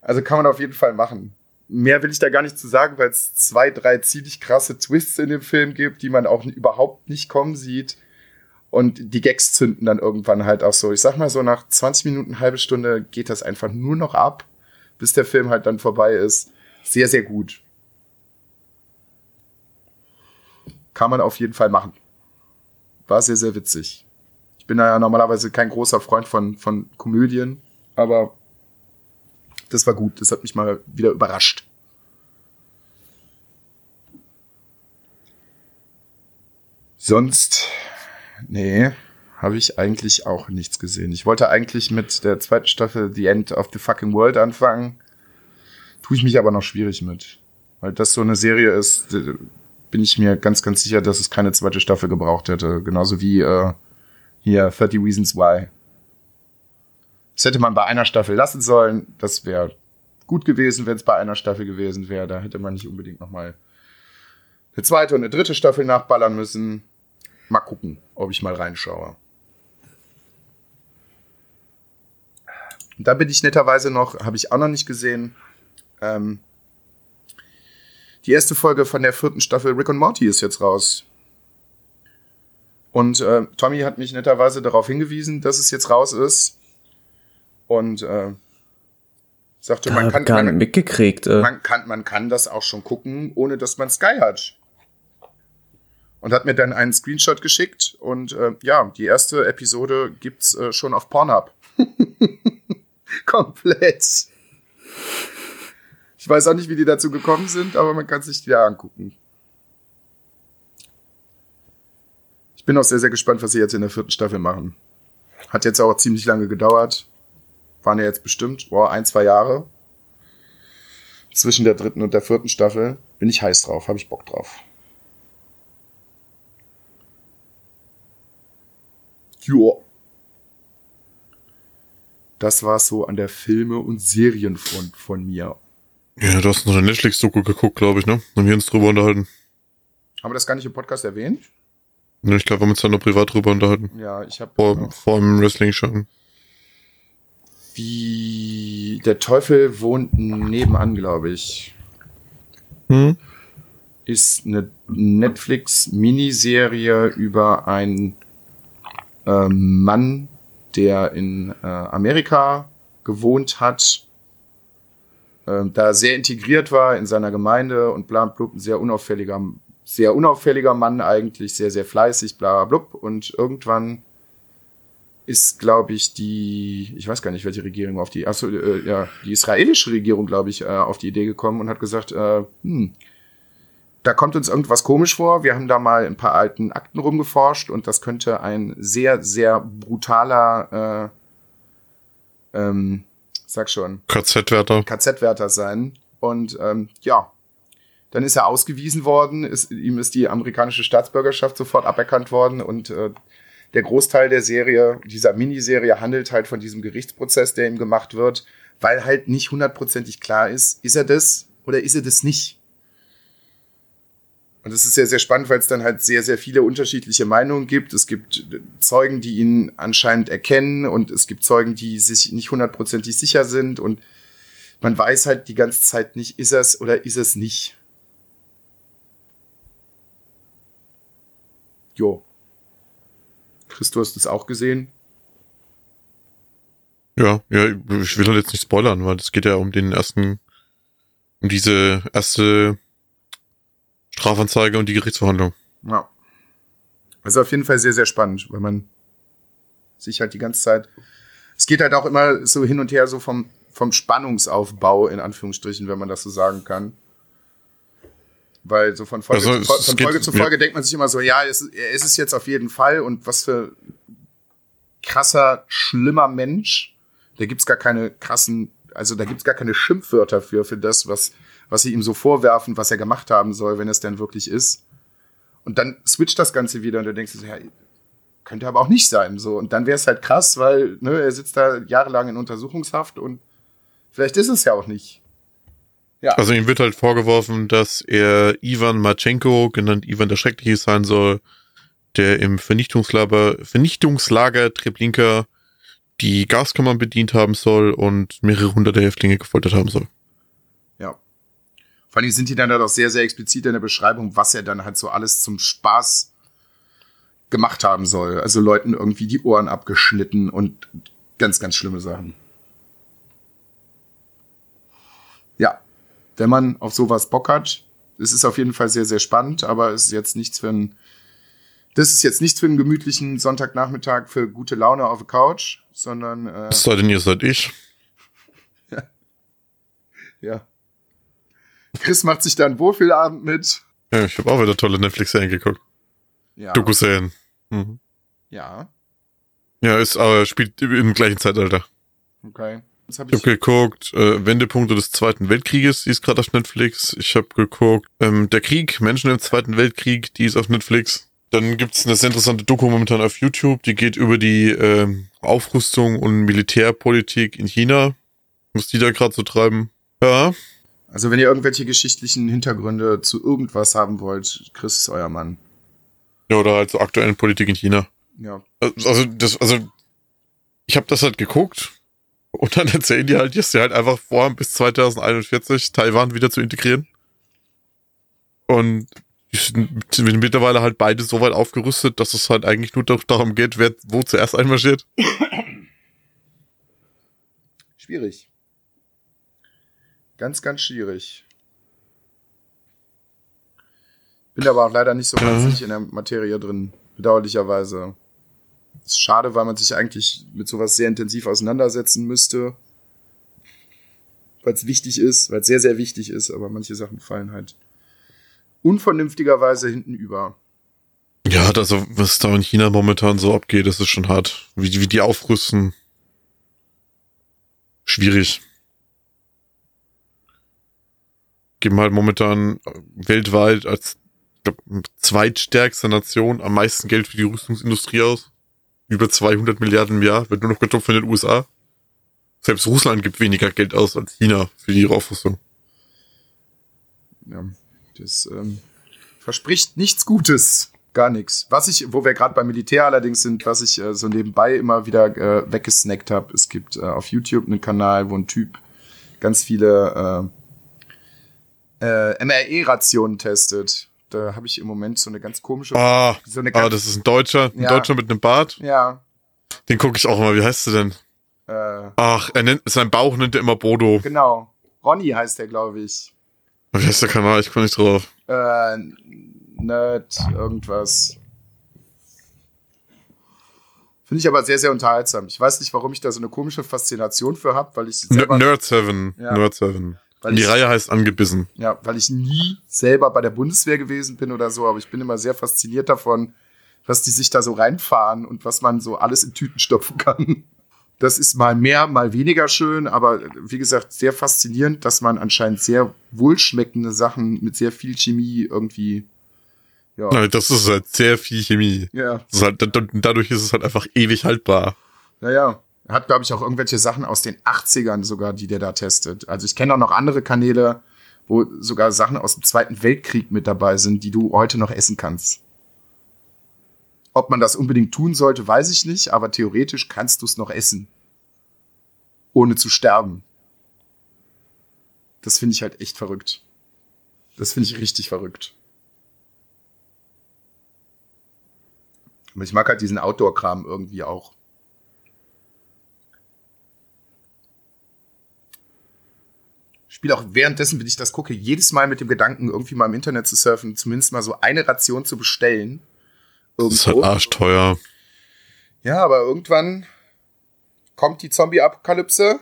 Also kann man auf jeden Fall machen. Mehr will ich da gar nicht zu sagen, weil es zwei, drei ziemlich krasse Twists in dem Film gibt, die man auch überhaupt nicht kommen sieht. Und die Gags zünden dann irgendwann halt auch so. Ich sag mal so, nach 20 Minuten, halbe Stunde geht das einfach nur noch ab, bis der Film halt dann vorbei ist. Sehr, sehr gut. Kann man auf jeden Fall machen. War sehr, sehr witzig. Ich bin ja normalerweise kein großer Freund von, von Komödien, aber das war gut. Das hat mich mal wieder überrascht. Sonst, nee, habe ich eigentlich auch nichts gesehen. Ich wollte eigentlich mit der zweiten Staffel The End of the Fucking World anfangen. Tue ich mich aber noch schwierig mit. Weil das so eine Serie ist, bin ich mir ganz, ganz sicher, dass es keine zweite Staffel gebraucht hätte. Genauso wie äh, hier 30 Reasons Why. Das hätte man bei einer Staffel lassen sollen. Das wäre gut gewesen, wenn es bei einer Staffel gewesen wäre. Da hätte man nicht unbedingt noch mal eine zweite und eine dritte Staffel nachballern müssen. Mal gucken, ob ich mal reinschaue. Da bin ich netterweise noch, habe ich auch noch nicht gesehen. Ähm, die erste Folge von der vierten Staffel Rick und Morty ist jetzt raus. Und äh, Tommy hat mich netterweise darauf hingewiesen, dass es jetzt raus ist. Und äh, sagte, man kann, gar man, mitgekriegt. Äh. Man, kann, man kann das auch schon gucken, ohne dass man Sky hat. Und hat mir dann einen Screenshot geschickt. Und äh, ja, die erste Episode gibt's äh, schon auf Pornhub. Komplett. Ich weiß auch nicht, wie die dazu gekommen sind, aber man kann sich die ja angucken. Ich bin auch sehr, sehr gespannt, was sie jetzt in der vierten Staffel machen. Hat jetzt auch ziemlich lange gedauert. Waren ja jetzt bestimmt, boah, ein, zwei Jahre. Zwischen der dritten und der vierten Staffel. Bin ich heiß drauf, habe ich Bock drauf. Joa. Das war so an der Filme- und Serienfront von mir. Ja, du hast noch eine Netflix-Doku geguckt, glaube ich, ne? Haben wir uns drüber unterhalten. Haben wir das gar nicht im Podcast erwähnt? Ne, ich glaube, wir haben uns da nur privat drüber unterhalten. Ja, ich habe vor, vor dem Wrestling schon. Wie der Teufel wohnt nebenan, glaube ich. Hm? Ist eine Netflix-Miniserie über einen äh, Mann, der in äh, Amerika gewohnt hat äh, da sehr integriert war in seiner Gemeinde und bla blub, ein sehr unauffälliger, sehr unauffälliger Mann eigentlich, sehr, sehr fleißig, bla blub. Und irgendwann ist, glaube ich, die, ich weiß gar nicht, welche Regierung auf die, achso, äh, ja, die israelische Regierung, glaube ich, äh, auf die Idee gekommen und hat gesagt, äh, hm, da kommt uns irgendwas komisch vor. Wir haben da mal ein paar alten Akten rumgeforscht und das könnte ein sehr, sehr brutaler äh, ähm, sag schon. KZ-Wärter. KZ-Wärter sein. Und ähm, ja, dann ist er ausgewiesen worden, ist, ihm ist die amerikanische Staatsbürgerschaft sofort aberkannt worden und äh, der Großteil der Serie, dieser Miniserie handelt halt von diesem Gerichtsprozess, der ihm gemacht wird, weil halt nicht hundertprozentig klar ist, ist er das oder ist er das nicht. Und das ist sehr, sehr spannend, weil es dann halt sehr, sehr viele unterschiedliche Meinungen gibt. Es gibt Zeugen, die ihn anscheinend erkennen und es gibt Zeugen, die sich nicht hundertprozentig sicher sind und man weiß halt die ganze Zeit nicht, ist es oder ist es nicht. Chris, du hast es auch gesehen. Ja, ja, ich will halt jetzt nicht spoilern, weil es geht ja um den ersten, um diese erste Strafanzeige und die Gerichtsverhandlung. Ja. Also auf jeden Fall sehr, sehr spannend, weil man sich halt die ganze Zeit. Es geht halt auch immer so hin und her, so vom, vom Spannungsaufbau, in Anführungsstrichen, wenn man das so sagen kann. Weil so von Folge, Also zu, es von geht- Folge zu ja. Folge denkt man sich immer so, ja, es, er ist es jetzt auf jeden Fall und was für krasser, schlimmer Mensch. Da gibt's gar keine krassen, also da gibt's gar keine Schimpfwörter für, für das, was, was sie ihm so vorwerfen, was er gemacht haben soll, wenn es denn wirklich ist. Und dann switcht das Ganze wieder und du denkst, dir so, ja, könnte aber auch nicht sein. So. Und dann wäre es halt krass, weil ne, er sitzt da jahrelang in Untersuchungshaft und vielleicht ist es ja auch nicht. Ja. Also ihm wird halt vorgeworfen, dass er Ivan Marchenko, genannt Ivan der Schreckliche sein soll, der im Vernichtungslager, Vernichtungslager Treblinka die Gaskammern bedient haben soll und mehrere hunderte Häftlinge gefoltert haben soll. Ja. Vor allem sind die dann da doch sehr, sehr explizit in der Beschreibung, was er dann halt so alles zum Spaß gemacht haben soll. Also Leuten irgendwie die Ohren abgeschnitten und ganz, ganz schlimme Sachen. Ja. Wenn man auf sowas Bock hat, es ist auf jeden Fall sehr, sehr spannend, aber es ist jetzt nichts für einen, das ist jetzt nichts für einen gemütlichen Sonntagnachmittag für gute Laune auf der Couch, sondern, äh, Es sei denn, ihr seid ich. ja. Chris macht sich da einen Wohlfühlabend mit. Ja, ich habe auch wieder tolle Netflix-Serien geguckt. Ja. Doku-Serien. Mhm. Ja, Ja, ist aber spielt im gleichen Zeitalter. okay. Habe Ich habe ich. geguckt, äh, Wendepunkte des Zweiten Weltkrieges, die ist gerade auf Netflix. Ich habe geguckt, ähm, der Krieg, Menschen im Zweiten Weltkrieg, die ist auf Netflix. Dann gibt's eine sehr interessante Doku momentan auf YouTube, die geht über die ähm, Aufrüstung und Militärpolitik in China. Was die da gerade so treiben. Ja, Also, wenn ihr irgendwelche geschichtlichen Hintergründe zu irgendwas haben wollt, Chris ist euer Mann. ja oder halt so aktuellen Politik in China. Ja. Also das, also ich habe das halt geguckt und dann erzählen die halt, dass sie halt einfach vorhaben, bis 2041 Taiwan wieder zu integrieren. Und die sind mittlerweile halt beide so weit aufgerüstet, dass es halt eigentlich nur darum geht, wer wo zuerst einmarschiert. Schwierig. Ganz, ganz schwierig. Bin aber auch leider nicht so Ja. wahnsinnig in der Materie drin, bedauerlicherweise. Ist schade, weil man sich eigentlich mit sowas sehr intensiv auseinandersetzen müsste. Weil es wichtig ist, weil es sehr, sehr wichtig ist, aber manche Sachen fallen halt unvernünftigerweise hinten über. Ja, also was da in China momentan so abgeht, das ist schon hart. Wie, die- wie die aufrüsten. Schwierig. Geben halt momentan äh, weltweit als glaub, zweitstärkste Nation am meisten Geld für die Rüstungsindustrie aus. Über 200 Milliarden im Jahr, wird nur noch getoppt von den USA. Selbst Russland gibt weniger Geld aus als China für die Aufrüstung. Ja, das ähm, verspricht nichts Gutes. Gar nichts. Was ich, wo wir gerade beim Militär allerdings sind, was ich äh, so nebenbei immer wieder äh, weggesnackt habe, es gibt äh, auf YouTube einen Kanal, wo ein Typ ganz viele äh, MRE-Rationen testet. Da habe ich im Moment so eine ganz komische. Ah, so eine ah, ganz, das ist ein Deutscher, ein Ja. Deutscher mit einem Bart. ja. Den gucke ich auch immer. Wie heißt du denn? Äh, Ach, er nennt, sein Bauch nennt er immer Bodo. genau. Ronny heißt der, glaube ich. Wie heißt der Kanal? Ich komme nicht drauf. Äh, Nerd, irgendwas. Finde ich aber sehr, sehr unterhaltsam. Ich weiß nicht, warum ich da so eine komische Faszination für habe, weil ich selber, Nerd 7. Ja. Nerd 7. weil Die ich, Reihe heißt Angebissen. ja, weil ich nie selber bei der Bundeswehr gewesen bin oder so, aber ich bin immer sehr fasziniert davon, was die sich da so reinfahren und was man so alles in Tüten stopfen kann. Das ist mal mehr, mal weniger schön, aber wie gesagt, sehr faszinierend, dass man anscheinend sehr wohlschmeckende Sachen mit sehr viel Chemie irgendwie, ja, Nein, Das ist halt sehr viel Chemie. ja, ist halt, da- dadurch ist es halt einfach ewig haltbar. Naja, hat, glaube ich, auch irgendwelche Sachen aus den 80ern sogar, die der da testet. Also ich kenne auch noch andere Kanäle, wo sogar Sachen aus dem Zweiten Weltkrieg mit dabei sind, die du heute noch essen kannst. Ob man das unbedingt tun sollte, weiß ich nicht, aber theoretisch kannst du es noch essen. Ohne zu sterben. Das finde ich halt echt verrückt. Das finde ich richtig verrückt. Ich mag halt diesen Outdoor-Kram irgendwie auch. Spiele auch währenddessen, wenn ich das gucke, jedes Mal mit dem Gedanken, irgendwie mal im Internet zu surfen, zumindest mal so eine Ration zu bestellen. Das ist halt arschteuer. Ja, aber irgendwann kommt die Zombie-Apokalypse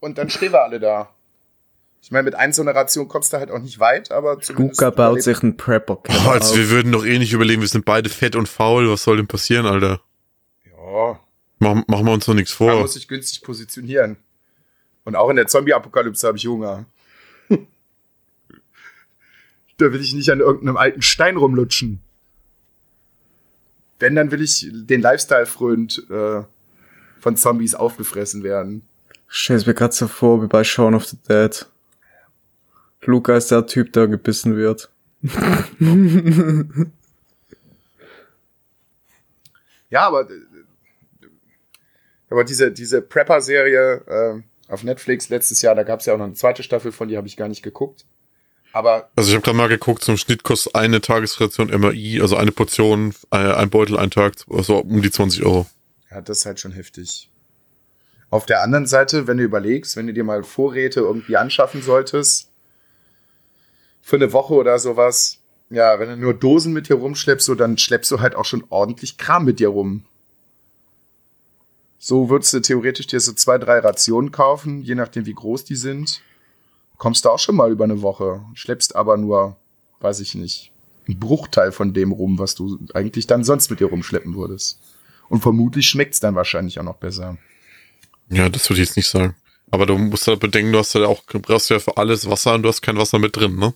und dann stehen wir alle da. Ich meine, mit einer so einer Ration kommst du halt auch nicht weit, aber zumindest. Luca baut sich einen prepper Oh, also wir würden doch eh nicht überleben, wir sind beide fett und faul, was soll denn passieren, Alter? Ja, Machen, machen wir uns doch nichts man vor. muss sich günstig positionieren. Und auch in der Zombie-Apokalypse habe ich Hunger. da will ich nicht an irgendeinem alten Stein rumlutschen. Wenn, dann will ich den Lifestyle frönt äh, von Zombies aufgefressen werden. Stell's mir grad so vor, wie bei Shaun of the Dead. Luca ist der Typ, der gebissen wird. Ja, aber, äh, aber diese, diese Prepper-Serie äh, auf Netflix letztes Jahr, da gab es ja auch noch eine zweite Staffel von, die habe ich gar nicht geguckt. Aber Also ich habe gerade mal geguckt, zum Schnitt kostet eine Tagesration MRI, also eine Portion, äh, ein Beutel, ein Tag, also um die 20 Euro. ja, das ist halt schon heftig. Auf der anderen Seite, wenn du überlegst, wenn du dir mal Vorräte irgendwie anschaffen solltest, für eine Woche oder sowas, ja, wenn du nur Dosen mit dir rumschleppst, so, dann schleppst du halt auch schon ordentlich Kram mit dir rum. So würdest du theoretisch dir so zwei, drei Rationen kaufen, je nachdem wie groß die sind. Kommst du auch schon mal über eine Woche, schleppst aber nur, weiß ich nicht, einen Bruchteil von dem rum, was du eigentlich dann sonst mit dir rumschleppen würdest. Und vermutlich schmeckt's dann wahrscheinlich auch noch besser. Ja, das würde ich jetzt nicht sagen. Aber du musst halt bedenken, du hast ja auch, du brauchst ja für alles Wasser und du hast kein Wasser mit drin, ne?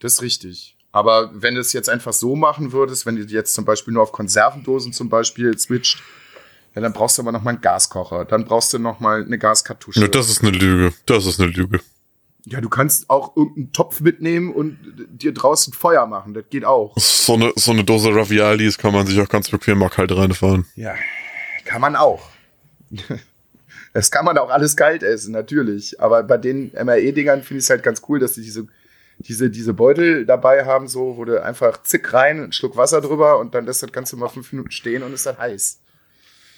Das ist richtig. Aber wenn du es jetzt einfach so machen würdest, wenn du jetzt zum Beispiel nur auf Konservendosen zum Beispiel switcht, ja, dann brauchst du aber noch mal einen Gaskocher. Dann brauchst du noch mal eine Gaskartusche. Ja, das ist eine Lüge. Das ist eine Lüge. ja, du kannst auch irgendeinen Topf mitnehmen und dir draußen Feuer machen. Das geht auch. So eine, so eine Dose Ravialis kann man sich auch ganz bequem mal kalt reinfahren. Ja, kann man auch. Das kann man auch alles kalt essen, natürlich. Aber bei den MRE-Dingern finde ich es halt ganz cool, dass sie diese, diese, diese Beutel dabei haben, so, wo du einfach zick rein, einen Schluck Wasser drüber und dann lässt das Ganze mal fünf Minuten stehen und ist dann heiß.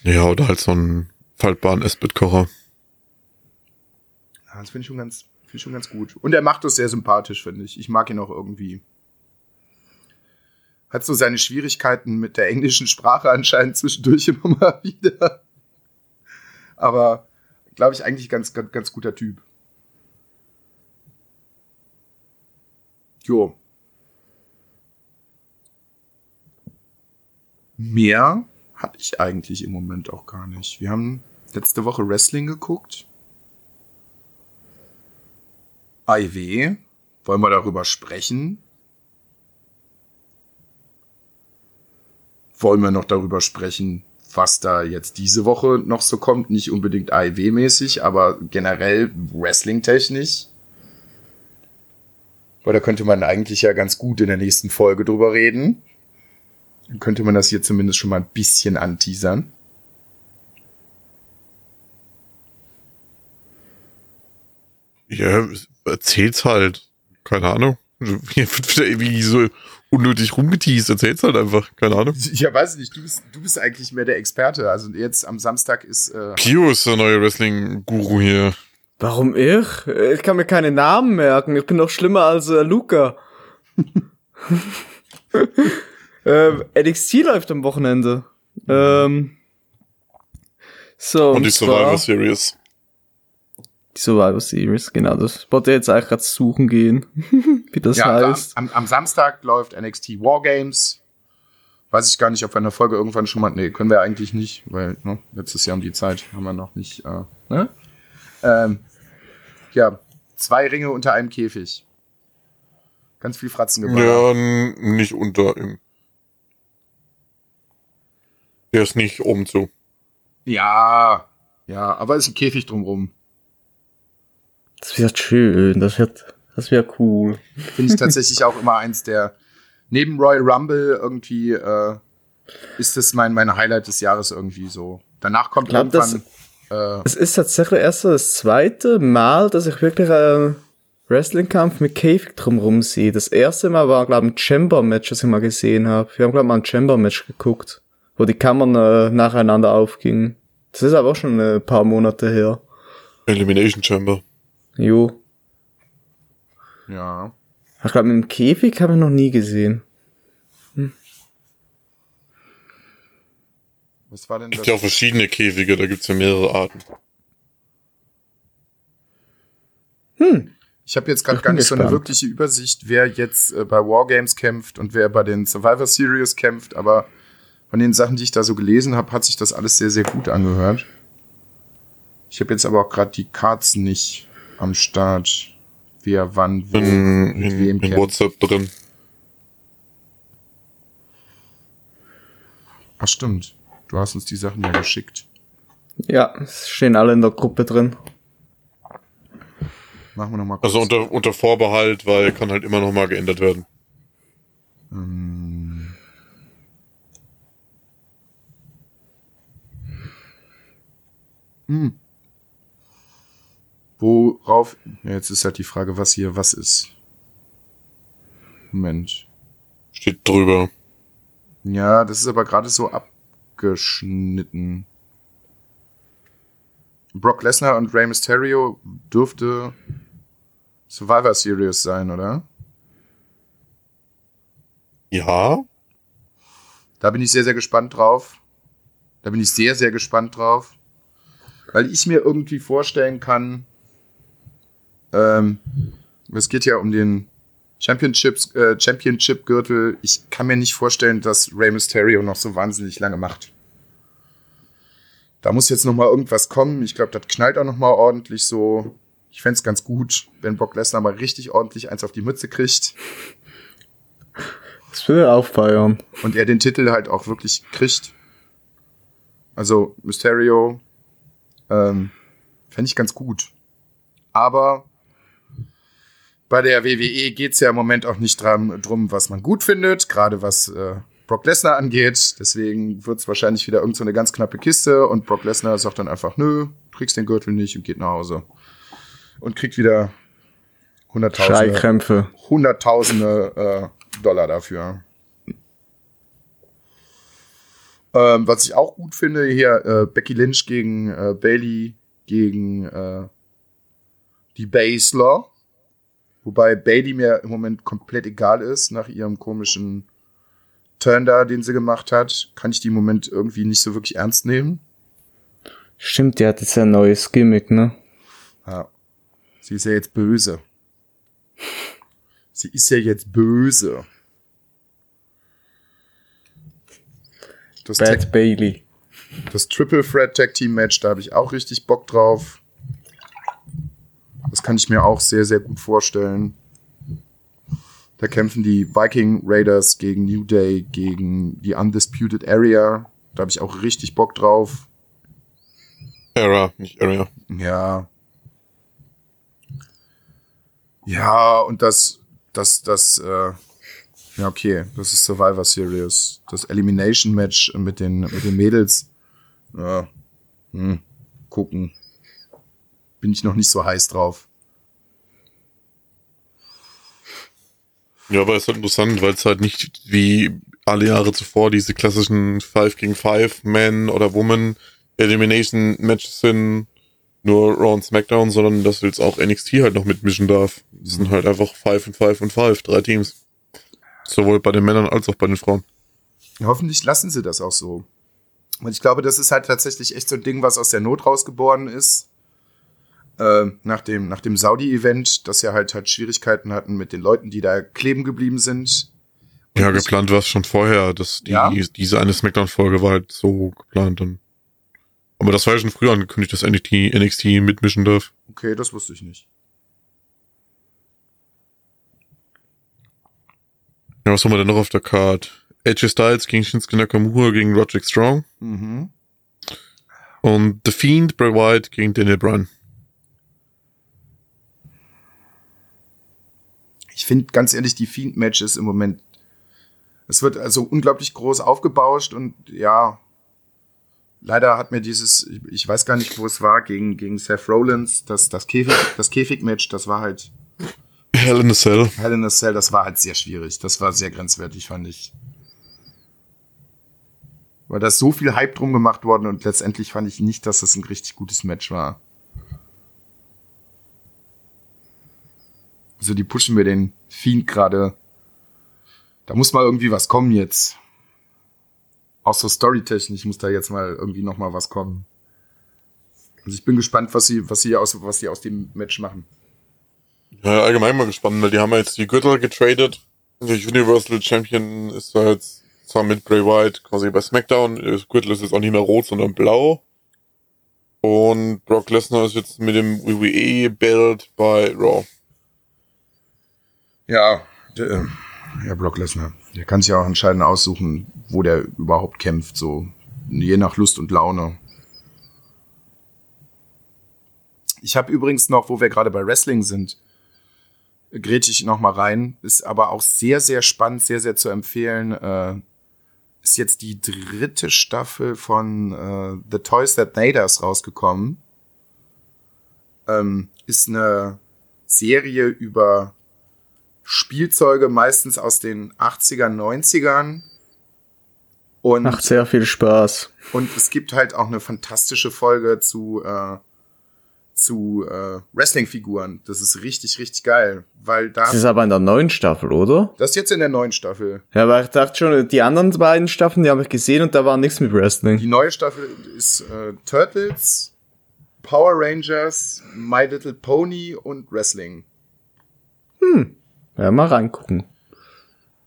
Ja, oder halt so einen faltbaren Esbit-Kocher. Das finde ich schon ganz, finde ich schon ganz gut. Und er macht das sehr sympathisch, finde ich. Ich mag ihn auch irgendwie. Hat so seine Schwierigkeiten mit der englischen Sprache anscheinend zwischendurch immer mal wieder. Aber glaube ich eigentlich ganz, ganz, ganz guter Typ. Jo. Mehr hatte ich eigentlich im Moment auch gar nicht. Wir haben letzte Woche Wrestling geguckt. IW. Wollen wir darüber sprechen? Wollen wir noch darüber sprechen, was da jetzt diese Woche noch so kommt? Nicht unbedingt AIW-mäßig, aber generell Wrestling-technisch. Weil da könnte man eigentlich ja ganz gut in der nächsten Folge drüber reden. Dann könnte man das hier zumindest schon mal ein bisschen anteasern. Ja, erzähl's halt. Keine Ahnung. Hier wird wieder irgendwie so unnötig rumgeteased. Erzähl's halt einfach. Keine Ahnung. Ja, weiß ich nicht. Du bist, du bist eigentlich mehr der Experte. Also jetzt am Samstag ist äh, Pio ist der neue Wrestling-Guru hier. Warum ich? Ich kann mir keine Namen merken. Ich bin noch schlimmer als äh, Luca. ähm, NXT läuft am Wochenende. Ähm, so, Und die Survivor Series. Die Survivor Series, genau. Das wollte ich jetzt eigentlich gerade suchen gehen, wie das ja, also heißt. am, am Samstag läuft NXT Wargames. Weiß ich gar nicht, ob wir in der Folge irgendwann schon mal. Nee, können wir eigentlich nicht, weil ne, letztes Jahr um die Zeit haben wir noch nicht. Äh, ne? ähm, ja, zwei Ringe unter einem Käfig. Ganz viel Fratzen gebracht. Ja, nicht unter ihm. Der ist nicht oben zu. Ja, ja, aber ist ein Käfig drumrum. Das wird schön, das wird, das wird cool. Finde ich tatsächlich auch immer eins der. Neben Royal Rumble irgendwie äh, ist das mein, mein Highlight des Jahres irgendwie so. Danach kommt glaub, das- irgendwann. Äh, Es ist tatsächlich erst das zweite Mal, dass ich wirklich einen Wrestling-Kampf mit Käfig drumherum sehe. Das erste Mal war, glaube ich, ein Chamber-Match, das ich mal gesehen habe. Wir haben, glaube ich, mal ein Chamber-Match geguckt. Wo die Kammern äh, nacheinander aufgingen. Das ist aber auch schon ein paar Monate her. Elimination Chamber. Jo. Ja. Ich glaube, mit dem Käfig habe ich noch nie gesehen. Was war denn Es das? gibt ja auch verschiedene Käfige, da gibt's ja mehrere Arten. Ich habe jetzt gerade gar nicht so eine gespannt. wirkliche Übersicht, wer jetzt äh, bei Wargames kämpft und wer bei den Survivor Series kämpft, aber von den Sachen, die ich da so gelesen habe, hat sich das alles sehr, sehr gut angehört. Ich habe jetzt aber auch gerade die Cards nicht am Start. Wer, wann, wo, In, mit in, wem in kämpft. WhatsApp drin. Ach stimmt. Du hast uns die Sachen ja geschickt. Ja, es stehen alle in der Gruppe drin. Machen wir noch mal kurz. Also unter, unter Vorbehalt, weil kann halt immer noch mal geändert werden. Ähm. Hm. Worauf? Jetzt ist halt die Frage, was hier was ist. Moment. Steht drüber. Ja, das ist aber gerade so abgeschnitten. Brock Lesnar und Rey Mysterio dürfte Survivor Series sein, oder? Ja? Da bin ich sehr, sehr gespannt drauf. Da bin ich sehr, sehr gespannt drauf. Weil ich mir irgendwie vorstellen kann, ähm, es geht ja um den Championships, äh, Championship-Gürtel. Ich kann mir nicht vorstellen, dass Rey Mysterio noch so wahnsinnig lange macht. Da muss jetzt noch mal irgendwas kommen. Ich glaube, das knallt auch noch mal ordentlich so. Ich fänd's ganz gut, wenn Brock Lesnar mal richtig ordentlich eins auf die Mütze kriegt. Das will er auch feiern. und er den Titel halt auch wirklich kriegt. Also Mysterio ähm, fände ich ganz gut. Aber bei der WWE geht's ja im Moment auch nicht dran, drum, was man gut findet, gerade was äh, Brock Lesnar angeht. Deswegen wird's wahrscheinlich wieder irgend so eine ganz knappe Kiste und Brock Lesnar sagt dann einfach, nö, kriegst den Gürtel nicht und geht nach Hause. Und kriegt wieder Hunderttausende. Hunderttausende äh, Dollar dafür. Ähm, was ich auch gut finde, hier äh, Becky Lynch gegen äh, Bailey gegen äh, die Basler. Wobei Bailey mir im Moment komplett egal ist, nach ihrem komischen Turn da, den sie gemacht hat. Kann ich die im Moment irgendwie nicht so wirklich ernst nehmen. Stimmt, die hat jetzt ein neues Gimmick, ne? Ja. Sie ist ja jetzt böse. Sie ist ja jetzt böse. Das, Tag, Bad Bailey. das Triple Threat Tag Team Match, da habe ich auch richtig Bock drauf. Das kann ich mir auch sehr, sehr gut vorstellen. Da kämpfen die Viking Raiders gegen New Day, gegen die Undisputed Area. Da habe ich auch richtig Bock drauf. Era, nicht Area. Ja. Ja, und das, das, das, äh, ja, okay, das ist Survivor Series. Das Elimination Match mit den, mit den Mädels. Ja, hm, gucken. Bin ich noch nicht so heiß drauf. Ja, aber es ist halt interessant, weil es halt nicht wie alle Jahre zuvor diese klassischen 5 gegen 5 Man oder Woman Elimination Matches sind, nur Raw und SmackDown, sondern dass jetzt auch NXT halt noch mitmischen darf. Das sind halt einfach 5 und 5 und 5, drei Teams. Sowohl bei den Männern als auch bei den Frauen. Hoffentlich lassen sie das auch so. Und ich glaube, das ist halt tatsächlich echt so ein Ding, was aus der Not rausgeboren ist. Äh, nach dem, nach dem Saudi-Event, dass ja halt halt Schwierigkeiten hatten mit den Leuten, die da kleben geblieben sind. Ja, ich- geplant war es schon vorher, dass die, Ja? diese eine Smackdown-Folge war halt so geplant dann. Aber das war ja schon früher angekündigt, dass NXT, NXT mitmischen darf. Okay, das wusste ich nicht. Ja, was haben wir denn noch auf der Card? AJ Styles gegen Shinsuke Nakamura gegen Roderick Strong Mhm. und The Fiend, Bray Wyatt gegen Daniel Bryan. Ich finde ganz ehrlich, die Fiend-Matches im Moment, es wird also unglaublich groß aufgebauscht und ja, leider hat mir dieses, ich, ich weiß gar nicht, wo es war, gegen, gegen Seth Rollins, das, das Käfig, das Käfig-Match, das war halt Hell in a Cell. Hell in a Cell, das war halt sehr schwierig. Das war sehr grenzwertig, fand ich. Weil da ist so viel Hype drum gemacht worden und letztendlich fand ich nicht, dass das ein richtig gutes Match war. Also die pushen mir den Fiend gerade. Da muss mal irgendwie was kommen jetzt. Auch so storytechnisch muss da jetzt mal irgendwie noch mal was kommen. Also ich bin gespannt, was sie, was sie aus, was sie aus dem Match machen. Ja, allgemein mal gespannt, weil die haben ja jetzt die Gürtel getradet. Also Universal Champion ist da jetzt zwar mit Bray Wyatt quasi bei SmackDown. Das Gürtel ist jetzt auch nicht mehr rot, sondern blau. Und Brock Lesnar ist jetzt mit dem WWE-Belt bei Raw. Ja, der, äh, ja, Brock Lesnar. Der kann sich ja auch entscheidend aussuchen, wo der überhaupt kämpft, so je nach Lust und Laune. Ich habe übrigens noch, wo wir gerade bei Wrestling sind, grätsch ich noch mal rein. Ist aber auch sehr, sehr spannend, sehr, sehr zu empfehlen. Äh, ist jetzt die dritte Staffel von äh, The Toys That Made Us rausgekommen. Ähm, ist eine Serie über Spielzeuge, meistens aus den 80ern, 90ern. Und, Macht sehr viel Spaß. und es gibt halt auch eine fantastische Folge zu, äh, zu äh, Wrestling-Figuren. Das ist richtig, richtig geil. Weil da. Das ist aber in der neuen Staffel, oder? Das ist jetzt in der neuen Staffel. Ja, aber ich dachte schon, die anderen beiden Staffeln, die habe ich gesehen und da war nichts mit Wrestling. Die neue Staffel ist äh, Turtles, Power Rangers, My Little Pony und Wrestling. Ja, mal reingucken.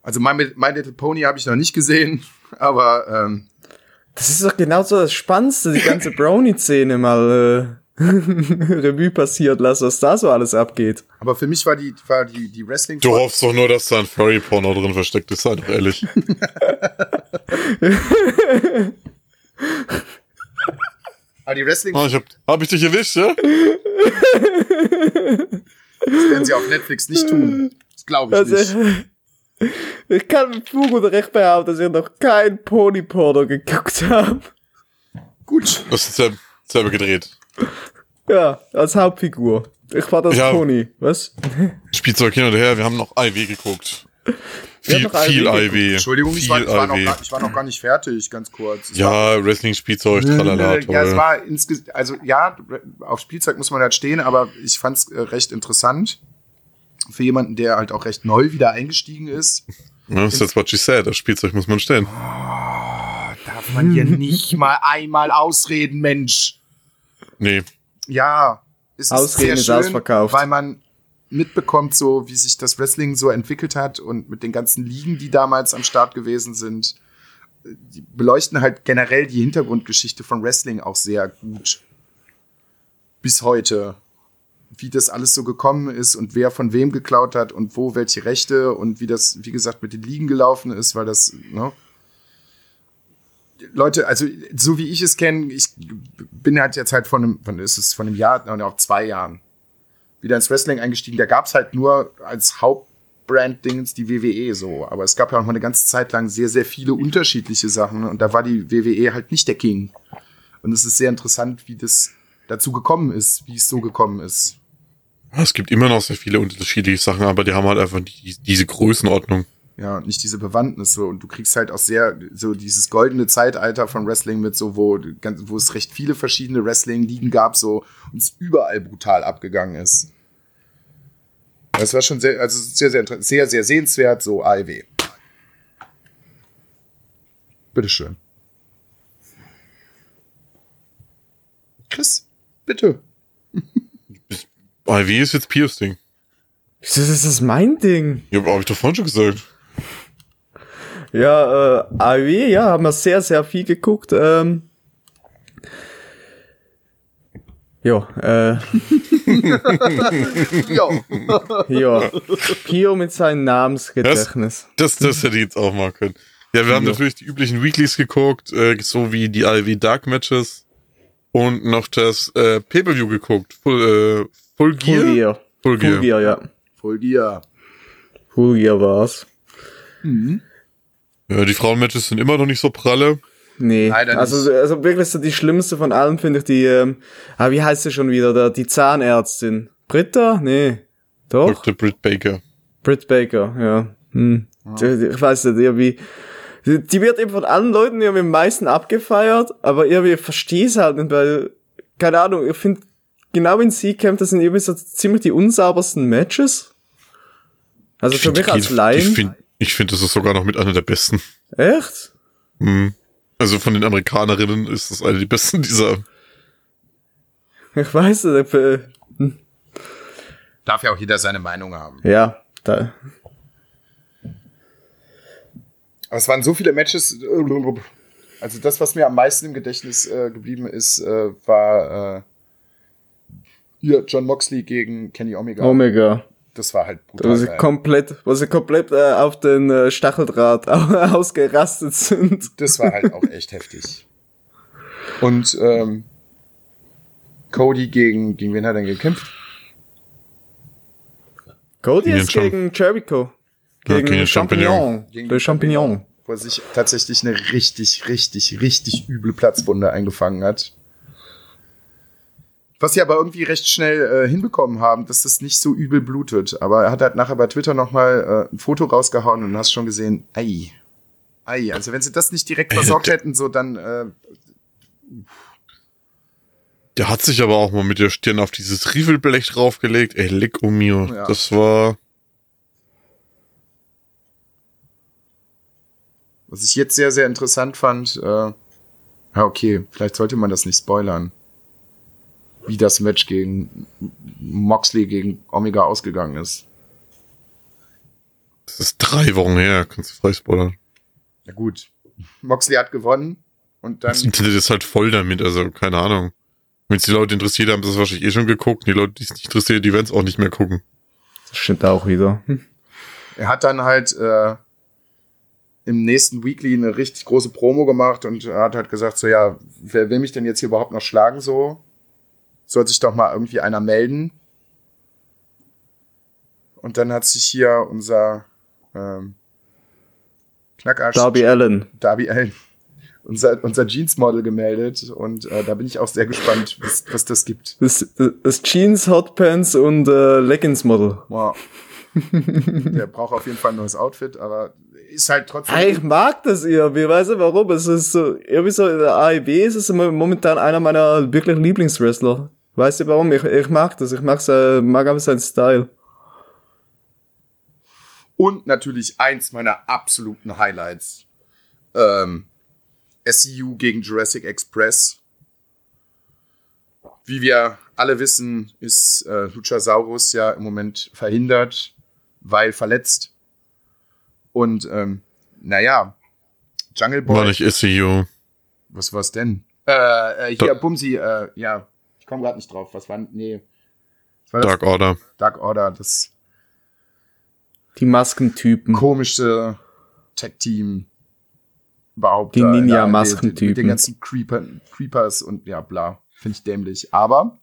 Also My, My Little Pony habe ich noch nicht gesehen, aber ähm, Das ist doch genau so das Spannendste, die ganze Brownie-Szene mal äh, Revue passiert lassen, was da so alles abgeht. aber für mich war die war die die Wrestling Du hoffst doch nur, dass da ein Furry-Porno drin versteckt ist, sei doch ehrlich. ah, die Wrestling Ah, ich hab, hab ich dich erwischt, ja? das werden sie auf Netflix nicht tun. Das glaube ich Also, nicht. ich kann mit Fug und Recht behaupten, dass ich noch kein Pony-Porno geguckt habe. Gut. Das ist selber gedreht. Ja, als Hauptfigur. Ich war das Ja. Pony. Was? Spielzeug hin und her, wir haben noch IW geguckt. Viel, viel. IW. Entschuldigung, ich war, ich, war noch, ich war noch gar nicht fertig, ganz kurz. Es Ja, Wrestling-Spielzeug, tralala, ja, es war insges also ja, auf Spielzeug muss man halt stehen, aber ich fand es äh, recht interessant. Für jemanden, der halt auch recht neu wieder eingestiegen ist. Ja, that's what she said, das Spielzeug muss man stellen. Darf man hier nicht mal einmal ausreden, Mensch. Nee, Ja, es ist Ausreden sehr ist schön, ausverkauft. weil man mitbekommt, so wie sich das Wrestling so entwickelt hat und mit den ganzen Ligen, die damals am Start gewesen sind. Die beleuchten halt generell die Hintergrundgeschichte von Wrestling auch sehr gut. Bis heute. Wie das alles so gekommen ist und wer von wem geklaut hat und wo welche Rechte und wie das, wie gesagt, mit den Ligen gelaufen ist, weil das, ne? Leute, also so wie ich es kenne, ich bin halt jetzt halt von einem, wann ist es, von einem Jahr, nein, auch zwei Jahren wieder ins Wrestling eingestiegen. Da gab es halt nur als Hauptbrand-Dingens die WWE so. Aber es gab ja auch mal eine ganze Zeit lang sehr, sehr viele unterschiedliche Sachen und da war die WWE halt nicht der King. Und es ist sehr interessant, wie das dazu gekommen ist, wie es so gekommen ist. es gibt immer noch sehr viele unterschiedliche Sachen, aber die haben halt einfach die, diese Größenordnung. Ja, und nicht diese Bewandtnis so. Und du kriegst halt auch sehr so dieses goldene Zeitalter von Wrestling mit so, wo, ganz- wo es recht viele verschiedene Wrestling-Ligen gab so und es überall brutal abgegangen ist. Das war schon sehr, also sehr, sehr, sehr, sehr sehenswert, so AEW. Bitteschön. Chris, bitte. IW ist jetzt Pios Ding. Das ist das mein Ding. Ja, hab ich doch vorhin schon gesagt. Ja, äh, AEW, ja, haben wir sehr, sehr viel geguckt. Ähm, ja, äh, Jo. ja. Pio mit seinem Namensgedächtnis. Das, das hätte ich jetzt auch mal können. Ja, wir haben Ja. natürlich die üblichen Weeklies geguckt, äh, so wie die IW Dark Matches und noch das äh, Pay-Per-View geguckt. Full, äh, Full Gear? Full Gear. Full Gear. Full Gear, ja. Voll Gear. Full Gear war's. Ja, die Frauenmatches sind immer noch nicht so pralle. Nee, Leider also, also wirklich so die schlimmste von allen finde ich die, ähm, ah, wie heißt sie schon wieder, da, die Zahnärztin. Britta? Nee. Doch? Dr. Britt Baker. Britt Baker, ja. Hm. Die- Ich weiß nicht, irgendwie Die, die wird eben von allen Leuten irgendwie am meisten abgefeiert, aber irgendwie verstehe es halt nicht, weil, keine Ahnung, ich finde, genau in sie kämpft, das sind irgendwie so ziemlich die unsaubersten Matches. Also für mich als Ich Laien. Finde, ich find, das ist sogar noch mit einer der besten. Echt? Hm. Also von den Amerikanerinnen ist das eine der besten dieser. Ich weiß äh, Darf ja auch jeder seine Meinung haben. Ja, da. Aber es waren so viele Matches. Also das, was mir am meisten im Gedächtnis äh, geblieben ist, äh, war äh, hier John Moxley gegen Kenny Omega. Omega. Das war halt Wo brutal. sie geil. komplett, wo sie komplett äh, auf den äh, Stacheldraht ausgerastet sind. Das war halt auch echt heftig. Und ähm, Cody gegen, gegen wen hat er denn gekämpft? Cody Gegen ist Champ- gegen Jericho. Ja, Gegen gegen Champignon. Gegen Der Champignon. Wo er sich tatsächlich eine richtig, richtig, richtig üble Platzwunde eingefangen hat. Was sie aber irgendwie recht schnell äh, hinbekommen haben, dass das nicht so übel blutet. Aber er hat halt nachher bei Twitter nochmal äh, ein Foto rausgehauen und hast schon gesehen, ei. Ei, also wenn sie das nicht direkt Ey, versorgt hätten, so dann, äh, Der hat sich aber auch mal mit der Stirn auf dieses Riefelblech draufgelegt. Ey, leck um mir. Ja. Das war. was ich jetzt sehr, sehr interessant fand, äh, ja, okay, vielleicht sollte man das nicht spoilern. Wie das Match gegen Moxley gegen Omega ausgegangen ist. Das ist drei Wochen her. Kannst du frei spoilern. Ja gut. Moxley hat gewonnen und dann Das Internet ist halt voll damit, also keine Ahnung. Wenn es die Leute interessiert, haben sie es wahrscheinlich eh schon geguckt. Die Leute, die es nicht interessiert, die werden es auch nicht mehr gucken. Das stimmt auch wieder. Hm. er hat dann halt äh, im nächsten Weekly eine richtig große Promo gemacht und er hat halt gesagt so ja, wer will mich denn jetzt hier überhaupt noch schlagen so? Soll sich doch mal irgendwie einer melden. Und dann hat sich hier unser ähm, Knackarsch Darby Allen. Darby Allen, unser, unser Jeans-Model gemeldet und äh, da bin ich auch sehr gespannt, was, was das gibt. Das, das Jeans, Hotpants und äh, Leggings Model. Wow. Der braucht auf jeden Fall ein neues Outfit, aber ist halt trotzdem. Ich mag das irgendwie, weißt du warum? Es ist so, irgendwie so in der AEW ist es momentan einer meiner wirklich Lieblingswrestler. Weißt du warum? Ich, ich mag das, ich mag, äh, mag einfach seinen Style. Und natürlich eins meiner absoluten Highlights. Ähm, SCU gegen Jurassic Express. Wie wir alle wissen, ist äh, Luchasaurus ja im Moment verhindert, weil verletzt. Und ähm, naja, Jungle Boy. War nicht SEO. Was war's denn? Äh, äh hier, Da- Bumsi, äh, ja, ich komme gerade nicht drauf. Was war, nee. Was war das? Dark Order. Dark Order, das Die Maskentypen. komischste Tech-Team überhaupt. Die Ninja-Maskentypen. Mit den ganzen Creeper, Creepers und ja, bla. Finde ich dämlich. Aber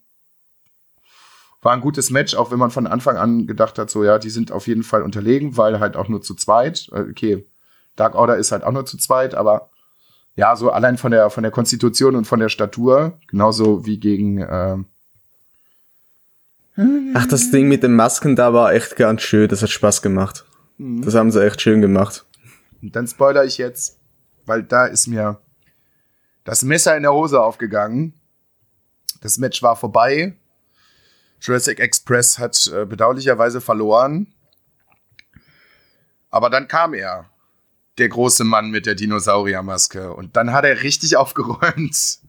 war ein gutes Match, auch wenn man von Anfang an gedacht hat, so ja, die sind auf jeden Fall unterlegen, weil halt auch nur zu zweit. Äh, Okay, Dark Order ist halt auch nur zu zweit, aber ja, so allein von der von der Konstitution und von der Statur, genauso wie gegen ähm, Ach, das Ding mit den Masken da war echt ganz schön, das hat Spaß gemacht. Das haben sie echt schön gemacht. Und dann spoiler ich jetzt, weil da ist mir das Messer in der Hose aufgegangen. Das Match war vorbei. Jurassic Express hat äh, bedauerlicherweise verloren. Aber dann kam er, der große Mann mit der Dinosauriermaske. Und dann hat er richtig aufgeräumt.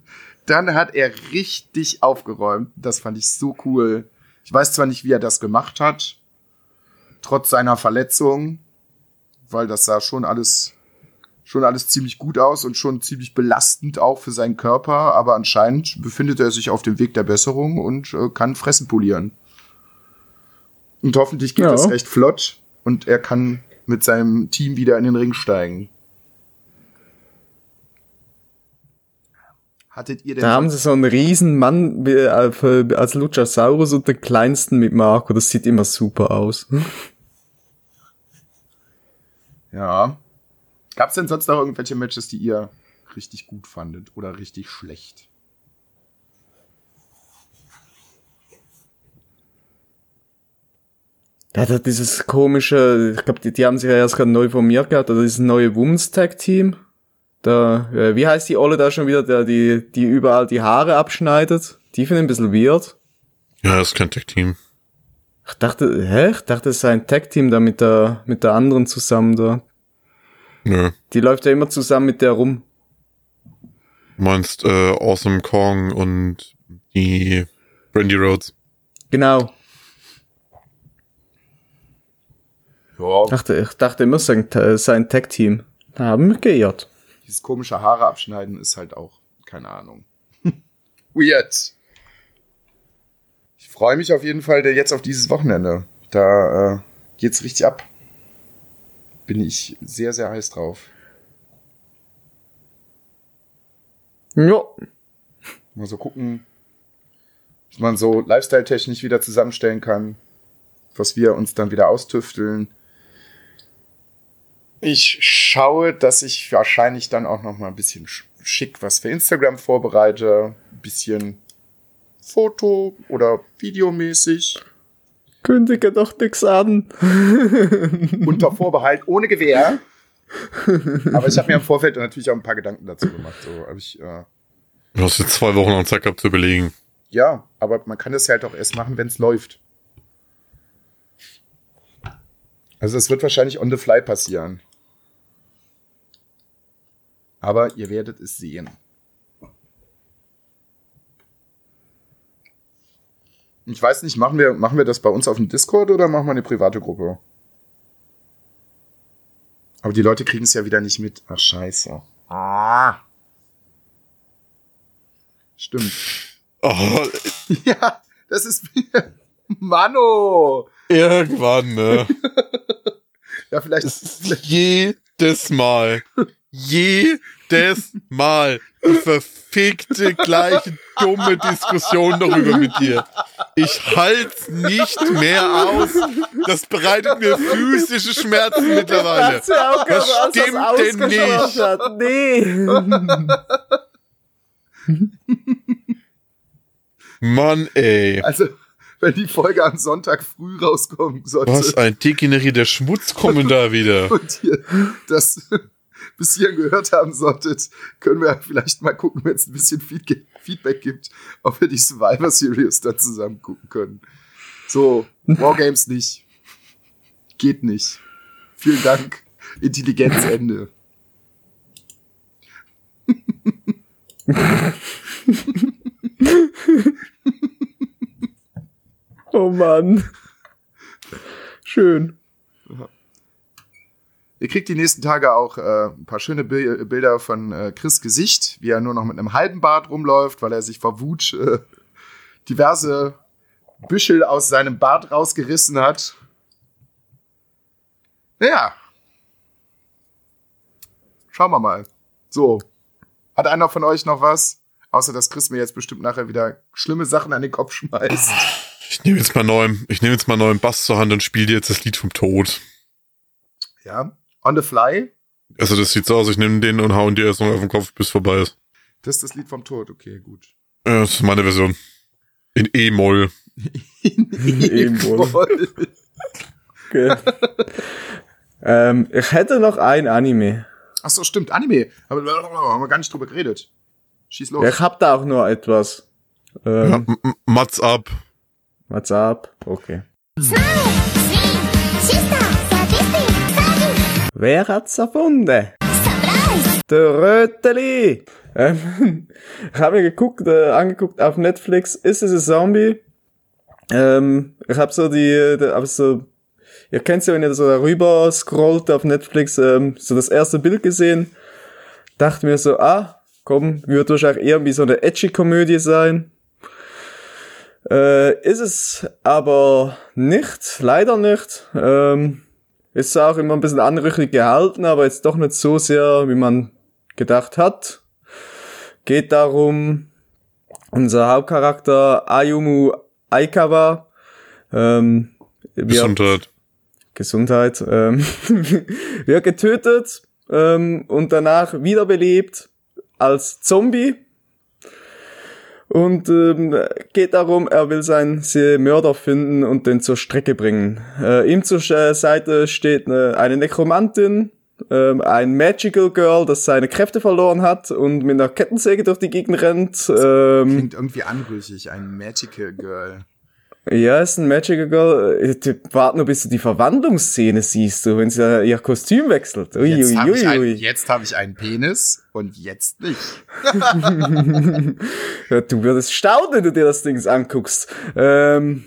Dann hat er richtig aufgeräumt. Das fand ich so cool. Ich weiß zwar nicht, wie er das gemacht hat, trotz seiner Verletzung, weil das sah schon alles schon alles ziemlich gut aus und schon ziemlich belastend auch für seinen Körper, aber anscheinend befindet er sich auf dem Weg der Besserung und äh, kann Fressen polieren. Und hoffentlich geht Ja. das recht flott und er kann mit seinem Team wieder in den Ring steigen. Hattet ihr denn Da haben sie so einen riesen Mann äh, als Luchasaurus und den kleinsten mit Marco. Das sieht immer super aus. Ja. Gab es denn sonst noch irgendwelche Matches, die ihr richtig gut fandet oder richtig schlecht? Der hat dieses komische, ich glaube, die, die haben sich ja erst gerade neu formiert gehabt, oder dieses neue Women's Tag Team. Da, äh, wie heißt die Olle da schon wieder, der die, die überall die Haare abschneidet? Die finde ich ein bisschen weird. Ja, das ist kein Tech-Team. Ich dachte, hä? Ich dachte, es sei ein Tag Team da mit der, mit der anderen zusammen da. Nö. Die läuft ja immer zusammen mit der rum. Du meinst äh, Awesome Kong und die Brandy Rhodes. Genau. Ja, Ich dachte, ich dachte immer, es sei ein, es sei ein Tag Team. Da haben wir geirrt. dieses komische Haare abschneiden ist halt auch, keine Ahnung. Weird. Ich freue mich auf jeden Fall der jetzt auf dieses Wochenende. Da äh, geht's richtig ab. Bin ich sehr, sehr heiß drauf. Ja. Mal so gucken, was man so lifestyle-technisch wieder zusammenstellen kann. Was wir uns dann wieder austüfteln. Ich schaue, dass ich wahrscheinlich dann auch noch mal ein bisschen sch- schick was für Instagram vorbereite. Ein bisschen Foto- oder Videomäßig. Kündige doch nix an. Unter Vorbehalt, ohne Gewehr. Aber ich habe mir im Vorfeld natürlich auch ein paar Gedanken dazu gemacht. So, hab ich, äh, Du hast jetzt zwei Wochen lang Zeit gehabt zu überlegen. ja, aber man kann das ja halt auch erst machen, wenn es läuft. Also es wird wahrscheinlich on the fly passieren. Aber ihr werdet es sehen. Ich weiß nicht, machen wir, machen wir das bei uns auf dem Discord oder machen wir eine private Gruppe? Aber die Leute kriegen es ja wieder nicht mit. Ach, scheiße. Ah. Stimmt. Oh, Ja, das ist Mano. irgendwann, ne? Ja, vielleicht. Jedes Mal. Jedes Mal. Die verfickte gleiche dumme Diskussion darüber mit dir. Ich halt's nicht mehr aus. Das bereitet mir physische Schmerzen mittlerweile. Auch als stimmt das denn nicht? Hat. Nee. Mann, ey. Also, wenn die Folge am Sonntag früh rauskommen sollte Was ein degenerierter Schmutzkommentar wieder. und ihr das bis hierhin gehört haben solltet, können wir vielleicht mal gucken, wenn es ein bisschen Feed Feedback gibt, ob wir die Survivor Series da zusammen gucken können. So, Wargames nicht. Geht nicht. Vielen Dank. Intelligenz Ende. Oh Mann. Schön. Ihr kriegt die nächsten Tage auch äh, ein paar schöne Bil Bilder von äh, Chris Gesicht, wie er nur noch mit einem halben Bart rumläuft, weil er sich vor Wut äh, diverse Büschel aus seinem Bart rausgerissen hat. Ja. Schauen wir mal. So. Hat einer von euch noch was? Außer dass Chris mir jetzt bestimmt nachher wieder schlimme Sachen an den Kopf schmeißt. Ich nehme jetzt mal neuen, ich nehme jetzt mal neuen Bass zur Hand und spiele dir jetzt das Lied vom Tod. Ja. On the fly. Also das sieht so aus, ich nehme den und hau ihn dir erst noch auf den Kopf, bis vorbei ist. Das ist das Lied vom Tod. Okay, gut. Ja, das ist meine Version. In E-Moll. E-Moll. Okay. ähm, ich hätte noch ein Anime. Ach so, stimmt. Anime. Aber haben wir gar nicht drüber geredet. Schieß los. Ja, ich hab da auch nur etwas. Ja, Ähm, m- Mats ab. what's up? Okay. Wer hat's erfunden? Der Röteli! Ähm, ich habe mir geguckt, äh, angeguckt auf Netflix, ist es ein Zombie? Ähm, ich habe so die, die hab so, ihr kennt's ja, wenn ihr so darüber scrollt auf Netflix, ähm, so das erste Bild gesehen, dachte mir so, ah, komm, wird wahrscheinlich eher wie so eine edgy Komödie sein. Äh, ist es aber nicht, leider nicht. Ähm, ist auch immer ein bisschen anrüchig gehalten, aber jetzt doch nicht so sehr, wie man gedacht hat. Geht darum, unser Hauptcharakter Ayumu Aikawa, ähm, Gesundheit. Gesundheit, ähm, wird getötet ähm, und danach wiederbelebt als Zombie. Und ähm, geht darum, er will seinen Mörder finden und den zur Strecke bringen. Äh, ihm zur äh, Seite steht eine, eine Nekromantin, ähm, ein Magical Girl, das seine Kräfte verloren hat und mit einer Kettensäge durch die Gegend rennt. Ähm, Klingt irgendwie anrüchig, ein Magical Girl. Ja, ist ein Magical Girl. Äh, Warte nur, bis du die Verwandlungsszene siehst, du, wenn sie da ihr Kostüm wechselt. Ui, Jetzt habe ich, ein, jetzt hab ich einen Penis und jetzt nicht. Ja, du würdest staunen, wenn du dir das Ding anguckst. Ähm,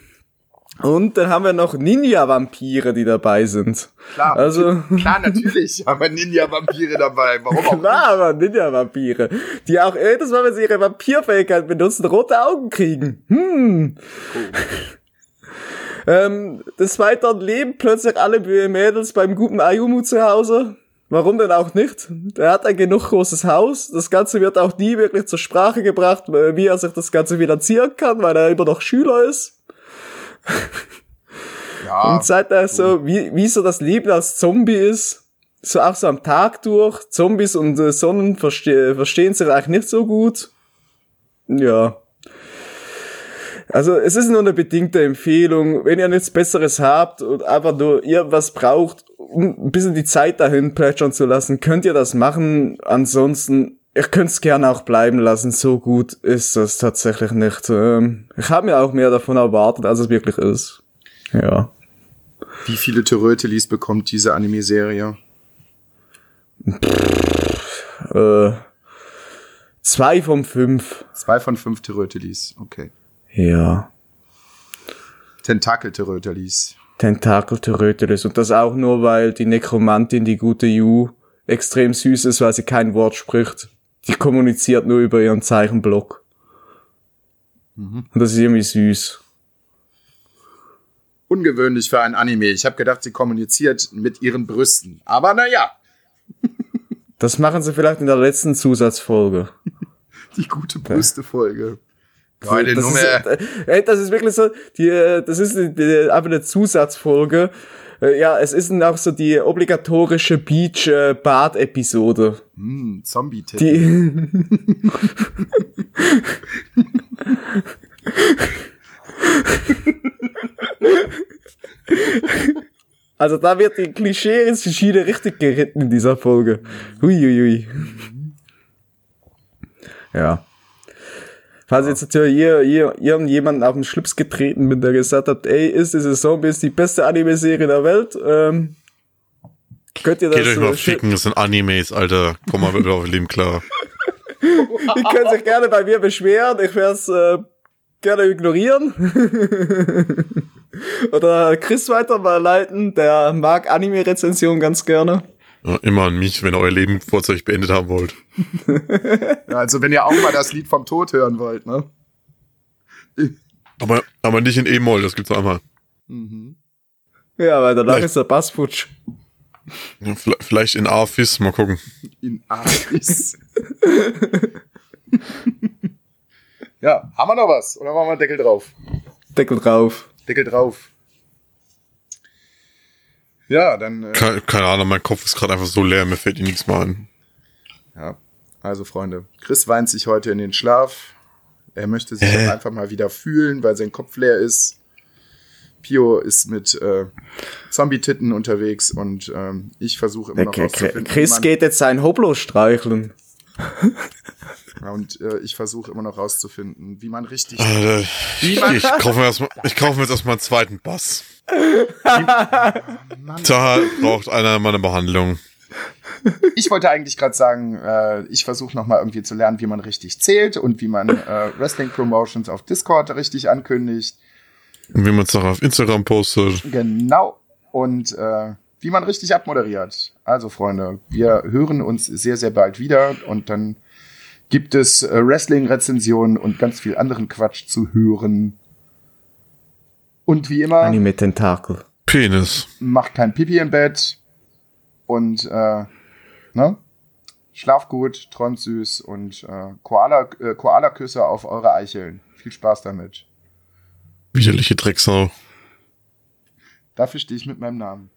und dann haben wir noch Ninja-Vampire, die dabei sind. Klar, Also- klar, natürlich haben wir Ninja-Vampire dabei. Warum auch Klar, aber Ninja-Vampire. Die auch jedes Mal, wenn sie ihre Vampirfähigkeit benutzen, rote Augen kriegen. Hm. ähm, des Weiteren leben plötzlich alle Mädels beim guten Ayumu zu Hause. Warum denn auch nicht? Er hat ein genug großes Haus. Das Ganze wird auch nie wirklich zur Sprache gebracht, wie er sich das Ganze finanzieren kann, weil er immer noch Schüler ist. Ja, Und seit er so, wie, wie so das Leben als Zombie ist, so auch so am Tag durch, Zombies und äh, Sonnen verste verstehen sich eigentlich nicht so gut. Ja. Also es ist nur eine bedingte Empfehlung. Wenn ihr nichts Besseres habt und einfach nur irgendwas braucht, um ein bisschen die Zeit dahin plätschern zu lassen, könnt ihr das machen. Ansonsten, ihr könnt es gerne auch bleiben lassen. So gut ist das tatsächlich nicht. Ähm, ich habe mir auch mehr davon erwartet, als es wirklich ist. Ja. wie viele Terötelis bekommt diese Anime-Serie? Äh, zwei von fünf. Zwei von fünf Terötelis. Okay. Ja. Tentakel-Terötelis. Tentakelterötelis. Und das auch nur, weil die Nekromantin, die gute Yu, extrem süß ist, weil sie kein Wort spricht. Die kommuniziert nur über ihren Zeichenblock. Und das ist irgendwie süß. Ungewöhnlich für ein Anime. Ich habe gedacht, sie kommuniziert mit ihren Brüsten. Aber naja, Das machen sie vielleicht in der letzten Zusatzfolge. die gute Brüste-Folge. Geile das Nummer. Ist, äh, das ist wirklich so, die, äh, das ist die, die, einfach eine Zusatzfolge. Äh, Ja, es ist dann auch so die obligatorische Beach-Bad-Episode. Hm, zombie -Titten. Die. Also da wird die Klischee-Schiene richtig geritten in dieser Folge. Huiuiui. Ja. Falls jetzt natürlich ihr, ihr, irgendjemanden auf den Schlips getreten bin, der gesagt hat, ey, ist diese Zombies die beste Anime-Serie der Welt, ähm, könnt ihr das Geht euch mal äh, ficken, das sind Animes, Alter. Komm mal wieder auf Leben klar. Ihr könnt sich gerne bei mir beschweren. Ich werde es äh, gerne ignorieren. Oder Chris weiterleiten. Der mag Anime-Rezensionen ganz gerne. Immer an mich, wenn ihr euer Leben vorzeitig beendet haben wollt. Ja, also wenn ihr auch mal das Lied vom Tod hören wollt, ne? Aber, aber nicht in E-Moll, das gibt's einmal. Ja, weil danach Vielleicht- ist der Bass futsch. Ja, vielleicht- in A-Fis, mal gucken. In Aris. ja, haben wir noch was? Oder machen wir Deckel drauf? Deckel drauf. Deckel drauf. Ja, dann, äh, Keine, keine Ahnung, mein Kopf ist gerade einfach so leer, mir fällt ihm nichts mehr ein. ja. Also, Freunde, Chris weint sich heute in den Schlaf. Er möchte sich auch einfach mal wieder fühlen, weil sein Kopf leer ist. Pio ist mit äh, Zombie-Titten unterwegs und ähm, ich versuche immer noch Okay, Chris geht jetzt sein Hoblo streicheln. Ja, und äh, ich versuche immer noch rauszufinden, wie man richtig. Alter, ich, ich kaufe mir erstmal, ich kaufe mir jetzt erstmal einen zweiten Bass. Da braucht einer mal eine Behandlung. Ich wollte eigentlich gerade sagen, äh, ich versuche noch mal irgendwie zu lernen, wie man richtig zählt und wie man äh, Wrestling Promotions auf Discord richtig ankündigt. Und wie man es noch auf Instagram postet. Genau. Und äh, wie man richtig abmoderiert. Also, Freunde, wir hören uns sehr, sehr bald wieder und dann gibt es äh, Wrestling-Rezensionen und ganz viel anderen Quatsch zu hören. Und wie immer, Anime-Tentakel. Penis. macht kein Pipi im Bett und äh, ne? Schlaf gut, träumt süß und äh, Koala, äh, Koala-Küsse auf eure Eicheln. Viel Spaß damit. Widerliche Drecksau. Dafür stehe ich mit meinem Namen.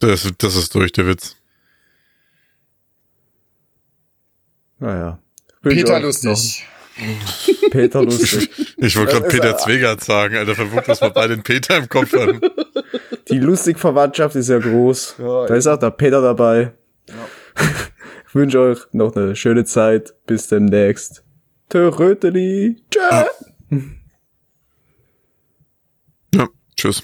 Das, das ist durch, der Witz. Naja. Peter lustig. Peter lustig. Ich wollte gerade Peter ja- Zwegert sagen, Alter, verwirrt, dass wir beide den Peter im Kopf haben. Die lustig Verwandtschaft ist ja groß. Ja, da ist auch der Peter dabei. ich wünsche euch noch eine schöne Zeit. Bis demnächst. Töröteli. Tschö. Ja, tschüss.